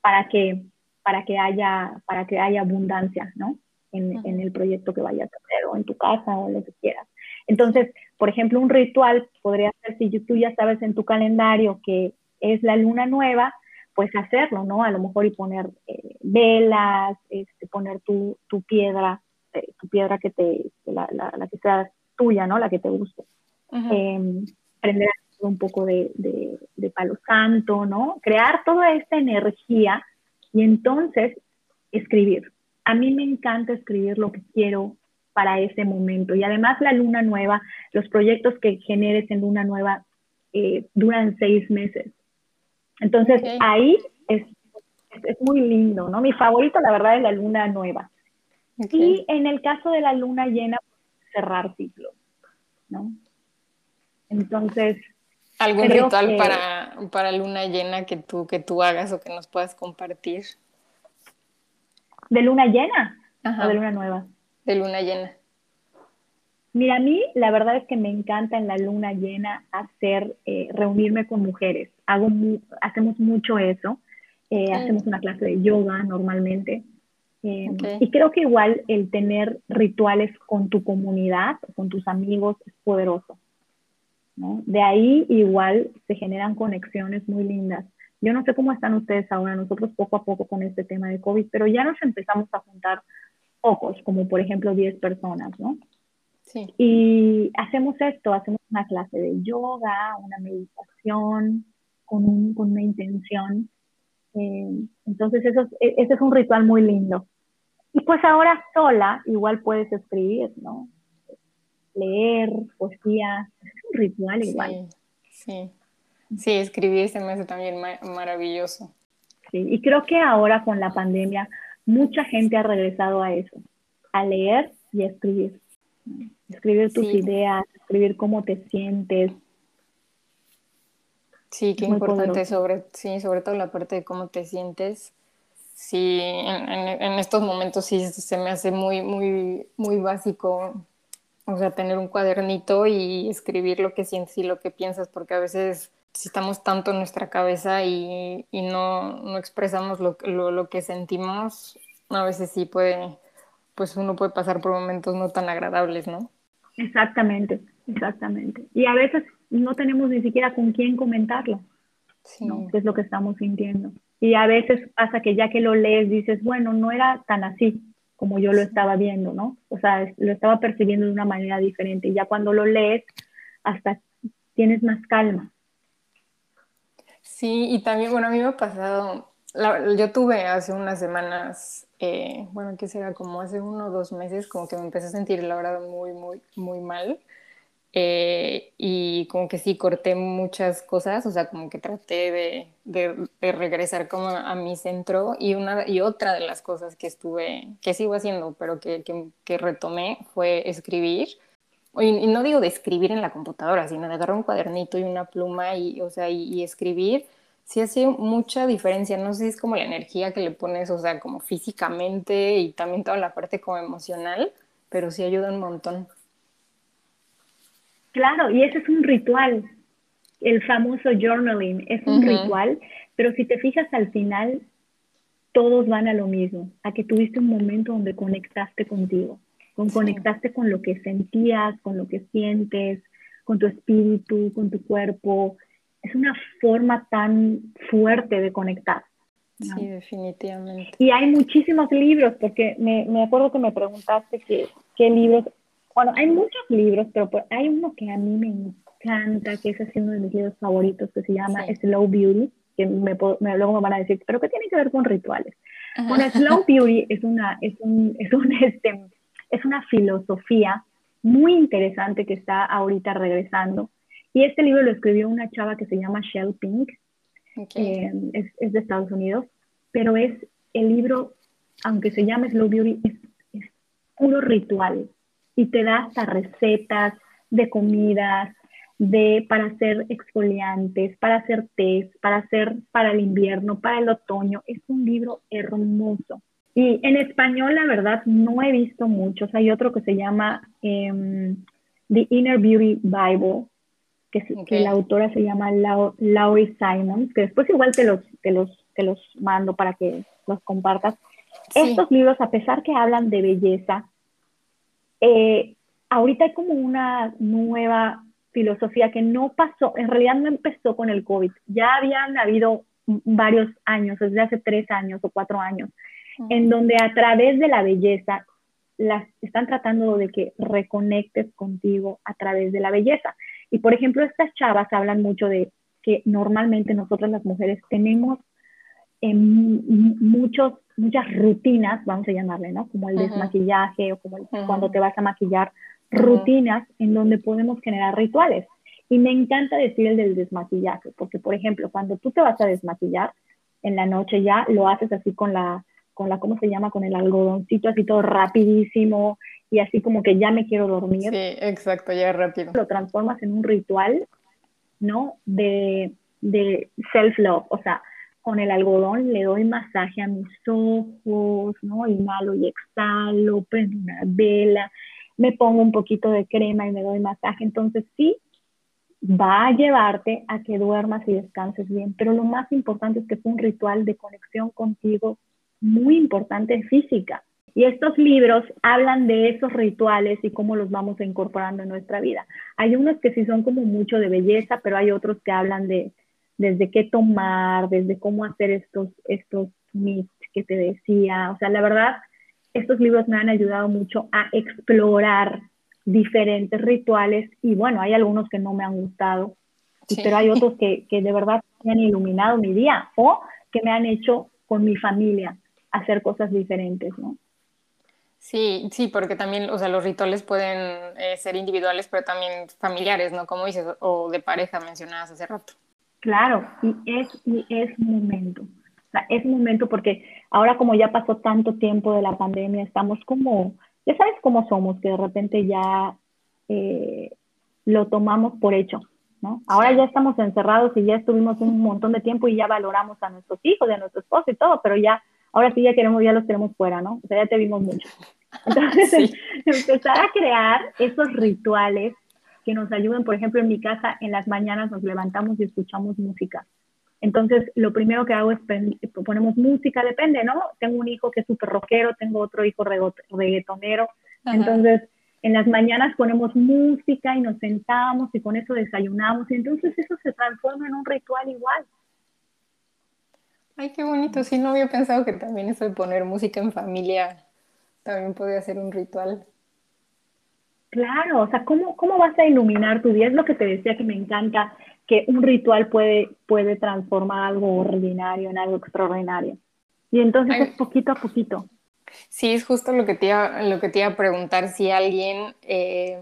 para que, para, que haya, para que haya abundancia, ¿no? En, en, el proyecto que vayas a hacer o en tu casa o lo que quieras. Entonces, por ejemplo, un ritual podría ser si tú ya sabes en tu calendario que es la luna nueva, pues hacerlo, ¿no? A lo mejor y poner eh, velas, este, poner tu, tu piedra, eh, tu piedra que te, la, la, que sea tuya, ¿no? La que te guste. Em, prender un poco de, de, de, palo santo, ¿no? Crear toda esta energía y entonces escribir. A mí me encanta escribir lo que quiero para ese momento. Y además la luna nueva, los proyectos que generes en luna nueva eh, duran seis meses. Entonces ahí es, es, muy lindo, ¿no? Mi favorito, la verdad, es la luna nueva. Y en el caso de la luna llena, cerrar ciclos, ¿no? Entonces... ¿Algún ritual para, para luna llena que tú, que tú hagas o que nos puedas compartir? ¿De luna llena o de luna nueva? de luna llena? Mira, a mí la verdad es que me encanta en la luna llena hacer, eh, reunirme con mujeres. Hago hacemos mucho eso. Eh, hacemos una clase de yoga normalmente. Eh, y creo que igual el tener rituales con tu comunidad, con tus amigos, es poderoso. De ahí igual se generan conexiones muy lindas. Yo no sé cómo están ustedes ahora, nosotros poco a poco con este tema de COVID, pero ya nos empezamos a juntar pocos, como por ejemplo 10 personas, ¿no? Sí. Y hacemos esto, hacemos una clase de yoga, una meditación con, con una intención. Eh, entonces, eso, e, ese es un ritual muy lindo. Y pues ahora sola igual puedes escribir, ¿no? Leer, poesía, es un ritual igual. Sí, sí, escribir se me hace también maravilloso. Sí, y creo que ahora con la pandemia mucha gente ha regresado a eso, a leer y a escribir. Escribir tus ideas, escribir cómo te sientes. Sí, qué importante sobre, sí, sobre todo la parte de cómo te sientes sí, en, estos momentos sí se me hace muy, muy, muy básico, o sea, tener un cuadernito y escribir lo que sientes y lo que piensas, porque a veces si estamos tanto en nuestra cabeza y, no, no, expresamos lo, lo, que sentimos, a veces sí puede, pues uno puede pasar por momentos no tan agradables, ¿no? Exactamente, exactamente. Y a veces no tenemos ni siquiera con quién comentarlo, sí. ¿no? es lo que estamos sintiendo. Y a veces pasa que ya que lo lees dices, bueno, no era tan así como yo lo estaba viendo, ¿no? O sea, lo estaba percibiendo de una manera diferente. Y ya cuando lo lees, hasta tienes más calma. Sí, y también, bueno, a mí me ha pasado, yo tuve hace unas semanas, eh, bueno, que será como hace uno o dos meses, como que me empecé a sentir la verdad muy, muy, muy mal. Eh, y como que sí, corté muchas cosas, o sea, como que traté de, de, regresar como a mi centro y una y otra de las cosas que estuve, que sigo haciendo, pero que, que, retomé fue escribir. Y, no digo de escribir en la computadora, sino de agarrar un cuadernito y una pluma y, o sea, y, escribir, sí hace mucha diferencia. No sé si es como la energía que le pones, o sea, como físicamente y también toda la parte como emocional, pero sí ayuda un montón. Claro, y ese es un ritual. El famoso journaling es un ritual, pero si te fijas al final, todos van a lo mismo, a que tuviste un momento donde conectaste contigo, con, conectaste con lo que sentías, con lo que sientes, con tu espíritu, con tu cuerpo. Es una forma tan fuerte de conectar. Sí, definitivamente. Y hay muchísimos libros, porque me, me acuerdo que me preguntaste qué libros bueno, hay muchos libros, pero pues, hay uno que a mí me encanta, que es así uno de mis libros favoritos, que se llama Slow Beauty, que me, luego me van a decir, pero ¿qué tiene que ver con rituales? Bueno, Slow Beauty es una, es un, es un, este, es una filosofía muy interesante que está ahorita regresando. Y este libro lo escribió una chava que se llama Shell Pink, eh, es, es, de Estados Unidos, pero es el libro, aunque se llame Slow Beauty, es, es puro ritual y te da hasta recetas de comidas, de para hacer exfoliantes, para hacer test, para hacer para el invierno, para el otoño. Es un libro hermoso. Y en español, la verdad, no he visto muchos. Hay otro que se llama em, The Inner Beauty Bible, que, que la autora se llama Laurie Simons, que después igual te los, te los, te los mando para que los compartas. Estos libros, a pesar que hablan de belleza, eh, ahorita hay como una nueva filosofía que no pasó, en realidad no empezó con el COVID, ya habían habido varios años, desde hace tres años o cuatro años, en donde a través de la belleza las están tratando de que reconectes contigo a través de la belleza. Y por ejemplo, estas chavas hablan mucho de que normalmente nosotras las mujeres tenemos muchos, muchas rutinas, vamos a llamarle, ¿no? Como el desmaquillaje o como cuando te vas a maquillar, rutinas en donde podemos generar rituales. Y me encanta decir el del desmaquillaje, porque por ejemplo, cuando tú te vas a desmaquillar en la noche ya lo haces así con la, con la, ¿cómo se llama? Con el algodoncito así todo rapidísimo y así como que ya me quiero dormir. Sí, exacto, ya rápido. Lo transformas en un ritual, ¿no? De, de self-love, o sea, con el algodón le doy masaje a mis ojos, ¿no? Inhalo y exhalo, prendo una vela, me pongo un poquito de crema y me doy masaje. Entonces sí, va a llevarte a que duermas y descanses bien, pero lo más importante es que es un ritual de conexión contigo muy importante física. Y estos libros hablan de esos rituales y cómo los vamos incorporando en nuestra vida. Hay unos que sí son como mucho de belleza, pero hay otros que hablan de, desde qué tomar, desde cómo hacer estos, estos mix que te decía. O sea, la verdad, estos libros me han ayudado mucho a explorar diferentes rituales y bueno, hay algunos que no me han gustado, pero hay otros que, que de verdad me han iluminado mi día o que me han hecho con mi familia hacer cosas diferentes, ¿no? Sí, sí, porque también, o sea, los rituales pueden eh, ser individuales, pero también familiares, ¿no? Como dices, o de pareja mencionadas hace rato. Claro, y es, y es momento. O sea, es momento porque ahora como ya pasó tanto tiempo de la pandemia, estamos como, ya sabes cómo somos, que de repente ya eh, lo tomamos por hecho, ¿no? Ahora ya estamos encerrados y ya estuvimos un montón de tiempo y ya valoramos a nuestros hijos, a nuestro esposo y todo, pero ya ahora sí ya queremos, ya los tenemos fuera, ¿no? O sea, ya te vimos mucho. Entonces, empezar a crear esos rituales que nos ayuden, por ejemplo, en mi casa, en las mañanas nos levantamos y escuchamos música. Entonces, lo primero que hago es ponemos música, depende, ¿no? Tengo un hijo que es súper rockero, tengo otro hijo reggaetonero. Entonces, en las mañanas ponemos música y nos sentamos y con eso desayunamos. Y entonces eso se transforma en un ritual igual. Ay, qué bonito. Sí, no había pensado que también eso de poner música en familia también podía ser un ritual. Claro, o sea, ¿cómo, ¿cómo vas a iluminar tu día? Es lo que te decía que me encanta, que un ritual puede, puede transformar algo ordinario en algo extraordinario. Y entonces es poquito a poquito. Sí, es justo lo que te iba, lo que te iba a preguntar, si alguien, eh,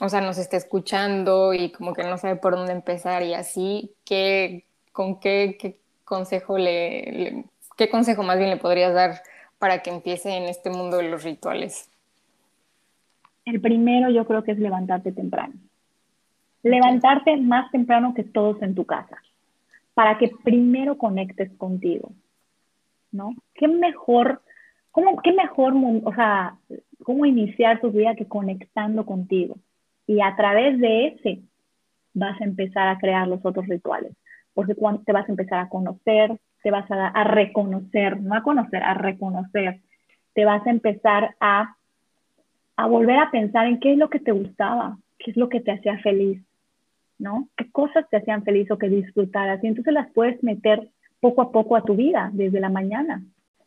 o sea, nos está escuchando y como que no sabe por dónde empezar y así, ¿qué, ¿con qué, qué consejo le, qué consejo más bien le podrías dar para que empiece en este mundo de los rituales? El primero yo creo que es levantarte temprano. Levantarte más temprano que todos en tu casa, para que primero conectes contigo, ¿no? ¿Qué mejor, cómo, qué mejor, o sea, cómo iniciar tu día que conectando contigo? Y a través de ese vas a empezar a crear los otros rituales porque cuando te vas a empezar a conocer, te vas a, reconocer, no a conocer, a reconocer, te vas a empezar a, a volver a pensar en qué es lo que te gustaba, qué es lo que te hacía feliz, ¿no? ¿Qué cosas te hacían feliz o que disfrutaras? Y entonces las puedes meter poco a poco a tu vida, desde la mañana.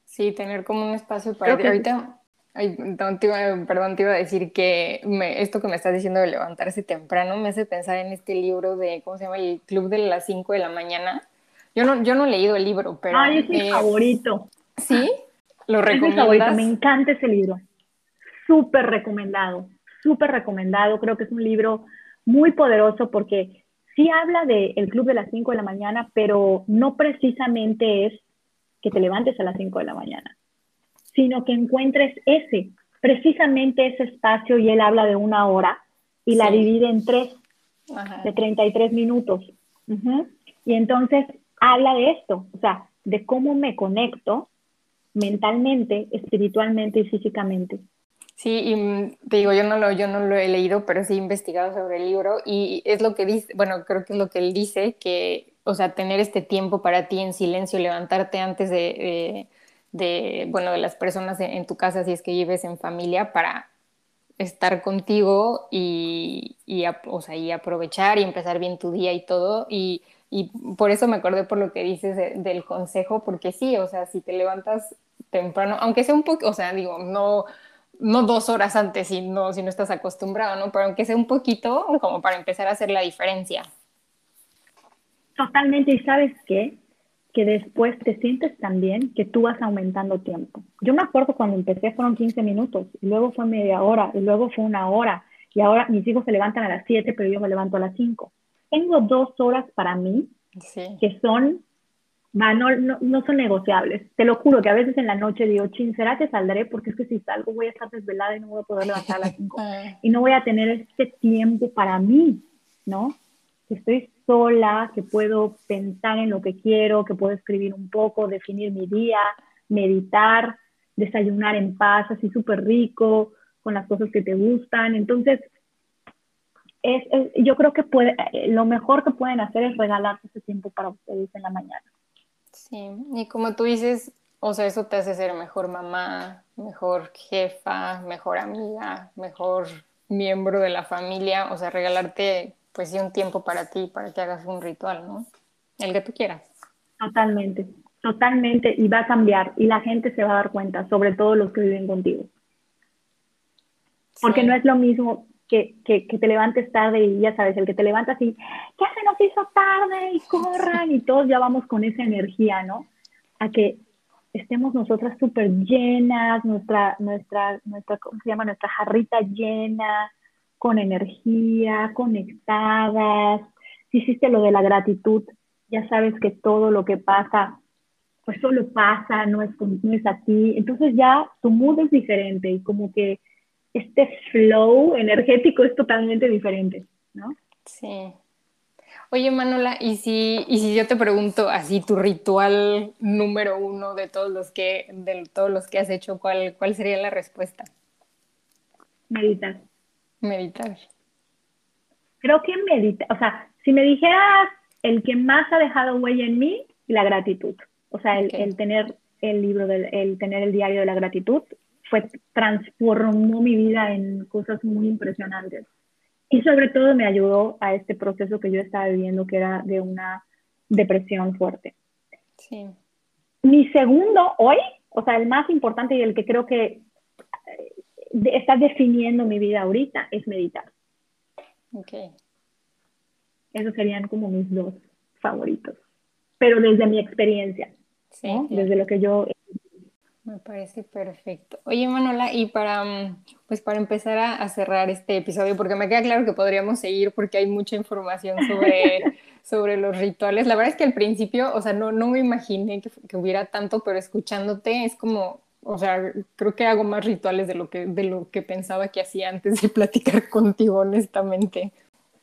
Sí, tener como un espacio para... Ahorita, perdón, te iba a decir que esto que me estás diciendo de levantarse temprano me hace pensar en este libro de, ¿cómo se llama? El Club de las 5 de la mañana. Yo no, yo no he leído el libro, pero... Ay, es mi eh, favorito. ¿Sí? ¿Lo recomiendas? Es me encanta ese libro. Súper recomendado, súper recomendado. Creo que es un libro muy poderoso porque sí habla del el Club de las 5 de la mañana, pero no precisamente es que te levantes a las 5 de la mañana sino que encuentres ese, precisamente ese espacio, y él habla de una hora, y la divide en tres, de 33 minutos. Y entonces habla de esto, o sea, de cómo me conecto mentalmente, espiritualmente y físicamente. Sí, y mm, te digo, yo no lo, yo no lo he leído, pero sí he investigado sobre el libro y es lo que dice, bueno, creo que es lo que él dice, que, o sea, tener este tiempo para ti en silencio, levantarte antes de de, bueno, de las personas en, tu casa si es que vives en familia para estar contigo y, y, o sea, y aprovechar y empezar bien tu día y todo. Y, y por eso me acordé por lo que dices del consejo, porque sí, o sea, si te levantas temprano, aunque sea un poco, o sea, digo, no, no dos horas antes si no, si no estás acostumbrado, ¿no? Pero aunque sea un poquito, como para empezar a hacer la diferencia. Totalmente, y sabes qué, que después te sientes tan bien que tú vas aumentando tiempo. Yo me acuerdo cuando empecé fueron 15 minutos, y luego fue media hora, y luego fue una hora, y ahora mis hijos se levantan a las 7, pero yo me levanto a las 5. Tengo dos horas para mí que son, no, no, no, son negociables. Te lo juro que a veces en la noche digo, chin, ¿será que saldré? Porque es que si salgo voy a estar desvelada y no voy a poder levantar a las 5. y no voy a tener este tiempo para mí, ¿no? Estoy sola, que puedo pensar en lo que quiero, que puedo escribir un poco, definir mi día, meditar, desayunar en paz, así súper rico, con las cosas que te gustan. Entonces, es, yo creo que puede, lo mejor que pueden hacer es regalarse ese tiempo para ustedes en la mañana. Sí, y como tú dices, o sea, eso te hace ser mejor mamá, mejor jefa, mejor amiga, mejor miembro de la familia, o sea, regalarte pues sí un tiempo para ti, para que hagas un ritual, ¿no? El que tú quieras. Totalmente, totalmente, y va a cambiar, y la gente se va a dar cuenta, sobre todo los que viven contigo. Porque no es lo mismo que, que, te levantes tarde y ya sabes, el que te levantas y ya se nos hizo tarde y corran y todos ya vamos con esa energía, ¿no? A que estemos nosotras súper llenas, nuestra, nuestra, nuestra, ¿cómo se llama? Nuestra jarrita llena, con energía, conectadas. Si hiciste lo de la gratitud, ya sabes que todo lo que pasa, pues solo pasa, no es, no es a ti. Entonces ya tu mood es diferente y como que este flow energético es totalmente diferente, ¿no? Sí. Oye, Manola, ¿y si, y si yo te pregunto así tu ritual número uno de todos los que, de todos los que has hecho, ¿cuál, cuál sería la respuesta? Meditar. Meditar. Creo que meditar, o sea, si me dijeras el que más ha dejado huella en mí, la gratitud. O sea, el, tener el libro, del, el tener el diario de la gratitud, fue, transformó mi vida en cosas muy impresionantes. Y sobre todo me ayudó a este proceso que yo estaba viviendo, que era de una depresión fuerte. Sí. Mi segundo hoy, o sea, el más importante y el que creo que eh, está definiendo mi vida ahorita, es meditar. Ok. Esos serían como mis dos favoritos. Pero desde mi experiencia, sí, desde lo que yo me parece perfecto. Oye, Manola, y para, mm, pues para empezar a, cerrar este episodio, porque me queda claro que podríamos seguir porque hay mucha información sobre, sobre los rituales. La verdad es que al principio, o sea, no, no me imaginé que, que, hubiera tanto, pero escuchándote es como, o sea, creo que hago más rituales de lo que, de lo que pensaba que hacía antes de platicar contigo, honestamente.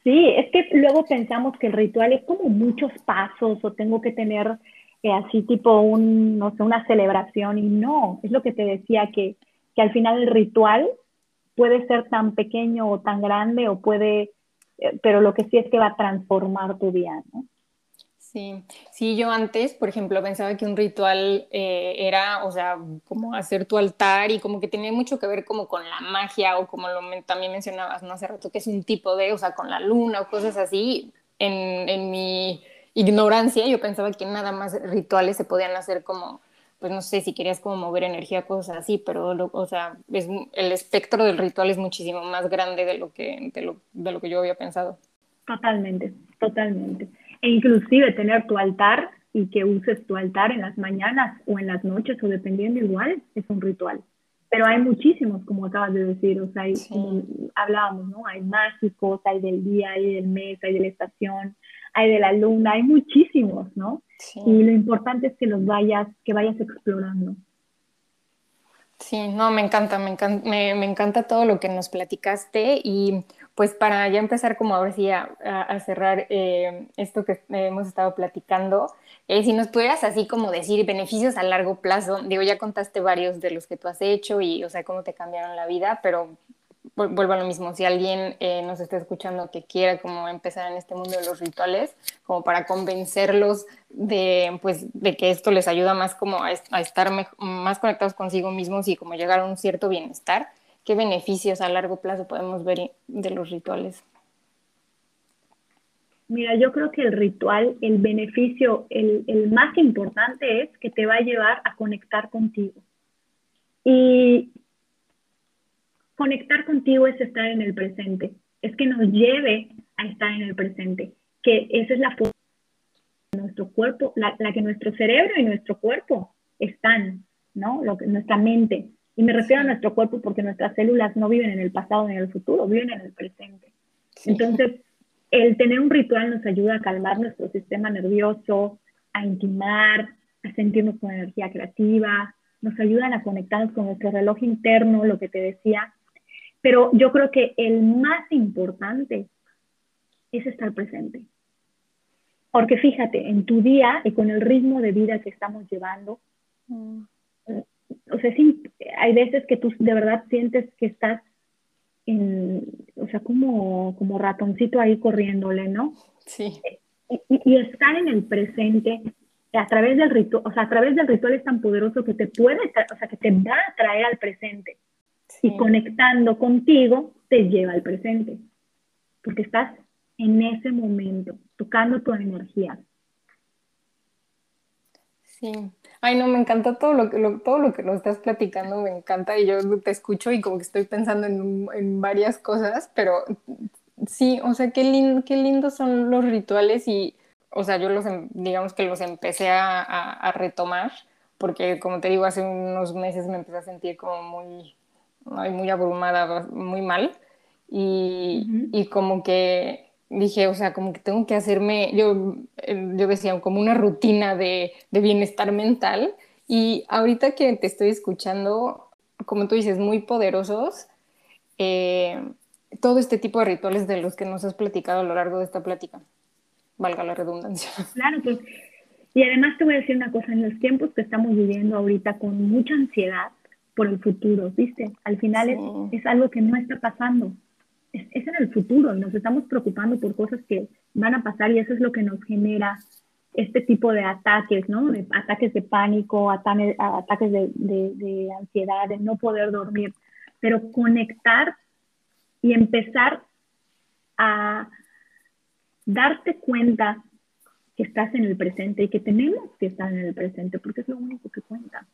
Sí, es que luego pensamos que el ritual es como muchos pasos o tengo que tener así tipo un, no sé, una celebración y no, es lo que te decía que, que al final el ritual puede ser tan pequeño o tan grande o puede, eh, pero lo que sí es que va a transformar tu día, ¿no? Sí, sí, yo antes, por ejemplo, pensaba que un ritual eh, era, o sea, como hacer tu altar y como que tenía mucho que ver como con la magia o como lo también mencionabas, ¿no? Hace rato que es un tipo de, o sea, con la luna o cosas así. En, en mi ignorancia, yo pensaba que nada más rituales se podían hacer como, pues no sé, si querías como mover energía, cosas así, pero, o sea, es, el espectro del ritual es muchísimo más grande de lo, que, de, lo, de lo que yo había pensado. Totalmente, totalmente. E inclusive tener tu altar y que uses tu altar en las mañanas o en las noches o dependiendo igual, es un ritual. Pero hay muchísimos, como acabas de decir, o sea, hay, como hablábamos, ¿no? Hay mágicos, hay del día, hay del mes, hay de la estación, hay de la luna, hay muchísimos, ¿no? Y lo importante es que los vayas, que vayas explorando. Sí, no, me encanta, me encanta, me, encanta todo lo que nos platicaste y pues para ya empezar como ahora sí a, cerrar eh, esto que hemos estado platicando, eh, si nos pudieras así como decir beneficios a largo plazo, digo, ya contaste varios de los que tú has hecho y, o sea, cómo te cambiaron la vida, pero vuelvo a lo mismo, si alguien eh, nos está escuchando que quiera como empezar en este mundo de los rituales, como para convencerlos de, pues, de que esto les ayuda más como a, estar más conectados consigo mismos y como llegar a un cierto bienestar, ¿qué beneficios a largo plazo podemos ver de los rituales? Mira, yo creo que el ritual, el beneficio, el, el más importante es que te va a llevar a conectar contigo. Y conectar contigo es estar en el presente, es que nos lleve a estar en el presente, que esa es la forma de nuestro cuerpo, la, que nuestro cerebro y nuestro cuerpo están, ¿no? Lo que, nuestra mente. Y me refiero a nuestro cuerpo porque nuestras células no viven en el pasado ni en el futuro, viven en el presente. Entonces, el tener un ritual nos ayuda a calmar nuestro sistema nervioso, a intimar, a sentirnos con energía creativa, nos ayudan a conectarnos con nuestro reloj interno, lo que te decía, pero yo creo que el más importante es estar presente. Porque fíjate, en tu día y con el ritmo de vida que estamos llevando, mm. o sea, hay veces que tú de verdad sientes que estás en, o sea, como, como ratoncito ahí corriéndole, ¿no? Sí. Y, estar en el presente a través del ritual, o sea, a través del ritual es tan poderoso que te puede, o sea, que te va a traer al presente y conectando contigo te lleva al presente, porque estás en ese momento, tocando tu energía. Sí. Ay, no, me encanta todo lo que todo lo que nos estás platicando, me encanta y yo te escucho y como que estoy pensando en, en varias cosas, pero sí, o sea, qué, lindo, qué lindos son los rituales y, o sea, yo los, em, digamos que los empecé a, a retomar porque como te digo, hace unos meses me empecé a sentir como muy, muy abrumada, muy mal. Y, y como que dije, o sea, como que tengo que hacerme, yo, eh, yo decía, como una rutina de, de bienestar mental. Y ahorita que te estoy escuchando, como tú dices, muy poderosos, eh, todo este tipo de rituales de los que nos has platicado a lo largo de esta plática, valga la redundancia. Claro, pues, y además te voy a decir una cosa, en los tiempos que estamos viviendo ahorita con mucha ansiedad por el futuro, ¿viste? Al final es, es, algo que no está pasando, es, es, en el futuro y nos estamos preocupando por cosas que van a pasar y eso es lo que nos genera este tipo de ataques, ¿no? De ataques de pánico, ataques, ataques de, de, de ansiedad, de no poder dormir, pero conectar y empezar a darte cuenta que estás en el presente y que tenemos que estar en el presente, porque es lo único que cuenta.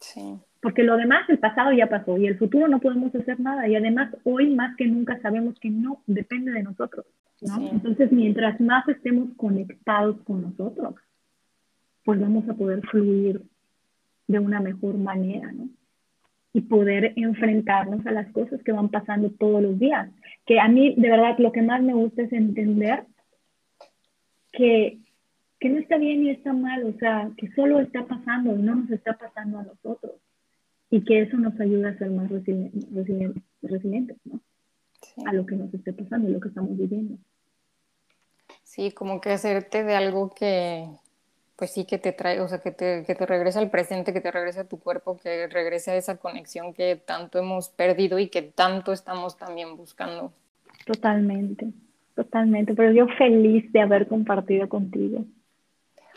Sí. Porque lo demás, el pasado ya pasó y el futuro no podemos hacer nada. Y además, hoy más que nunca sabemos que no depende de nosotros. ¿no? Entonces, mientras más estemos conectados con nosotros, pues vamos a poder fluir de una mejor manera, ¿no? y poder enfrentarnos a las cosas que van pasando todos los días. Que a mí, de verdad, lo que más me gusta es entender que, que no está bien ni está mal, o sea, que solo está pasando y no nos está pasando a nosotros. Y que eso nos ayuda a ser más resilientes, ¿no? A lo que nos esté pasando y lo que estamos viviendo. Sí, como que hacerte de algo que, pues sí que te trae, o sea, que te, que te regresa al presente, que te regresa a tu cuerpo, que regrese a esa conexión que tanto hemos perdido y que tanto estamos también buscando. Totalmente, totalmente, pero yo feliz de haber compartido contigo.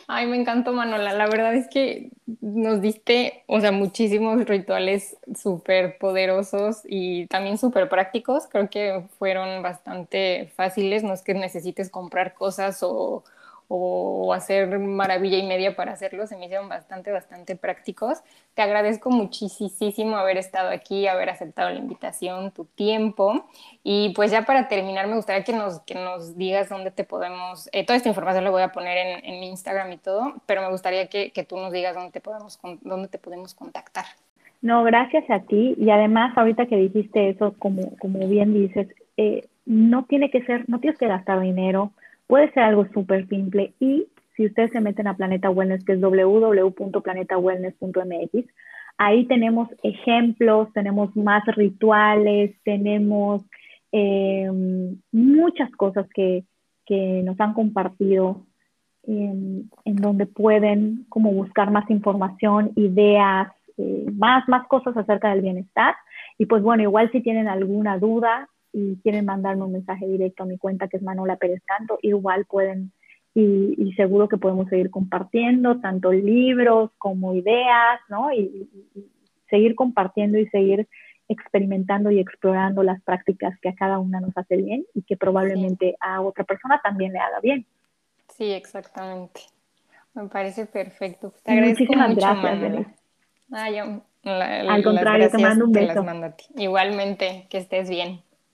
Ay, me encantó, Manola. La verdad es que nos diste, o sea, muchísimos rituales súper poderosos y también súper prácticos. Creo que fueron bastante fáciles. No es que necesites comprar cosas o, o hacer maravilla y media para hacerlo, se me hicieron bastante, bastante prácticos. Te agradezco muchísimo haber estado aquí, haber aceptado la invitación, tu tiempo. Y pues ya para terminar, me gustaría que nos, que nos digas dónde te podemos, eh, toda esta información la voy a poner en, en, mi Instagram y todo, pero me gustaría que, que tú nos digas dónde te, podemos, dónde te podemos contactar. No, gracias a ti. Y además, ahorita que dijiste eso, como, como bien dices, eh, no tiene que ser, no tienes que gastar dinero, Puede ser algo súper simple y si ustedes se meten a Planeta Wellness, que es www.planetawellness.mx, ahí tenemos ejemplos, tenemos más rituales, tenemos eh, muchas cosas que, que, nos han compartido en, en, donde pueden como buscar más información, ideas, eh, más, más cosas acerca del bienestar. Y pues bueno, igual si tienen alguna duda, y quieren mandarme un mensaje directo a mi cuenta que es Manola Pérez Canto, igual pueden y, seguro que podemos seguir compartiendo tanto libros como ideas, ¿no? Y, seguir compartiendo y seguir experimentando y explorando las prácticas que a cada una nos hace bien y que probablemente a otra persona también le haga bien. Sí, exactamente. Me parece perfecto. Te agradezco Muchísimas mucho, gracias, Ah, yo, Al contrario, te mando un beso. Igualmente, que estés bien.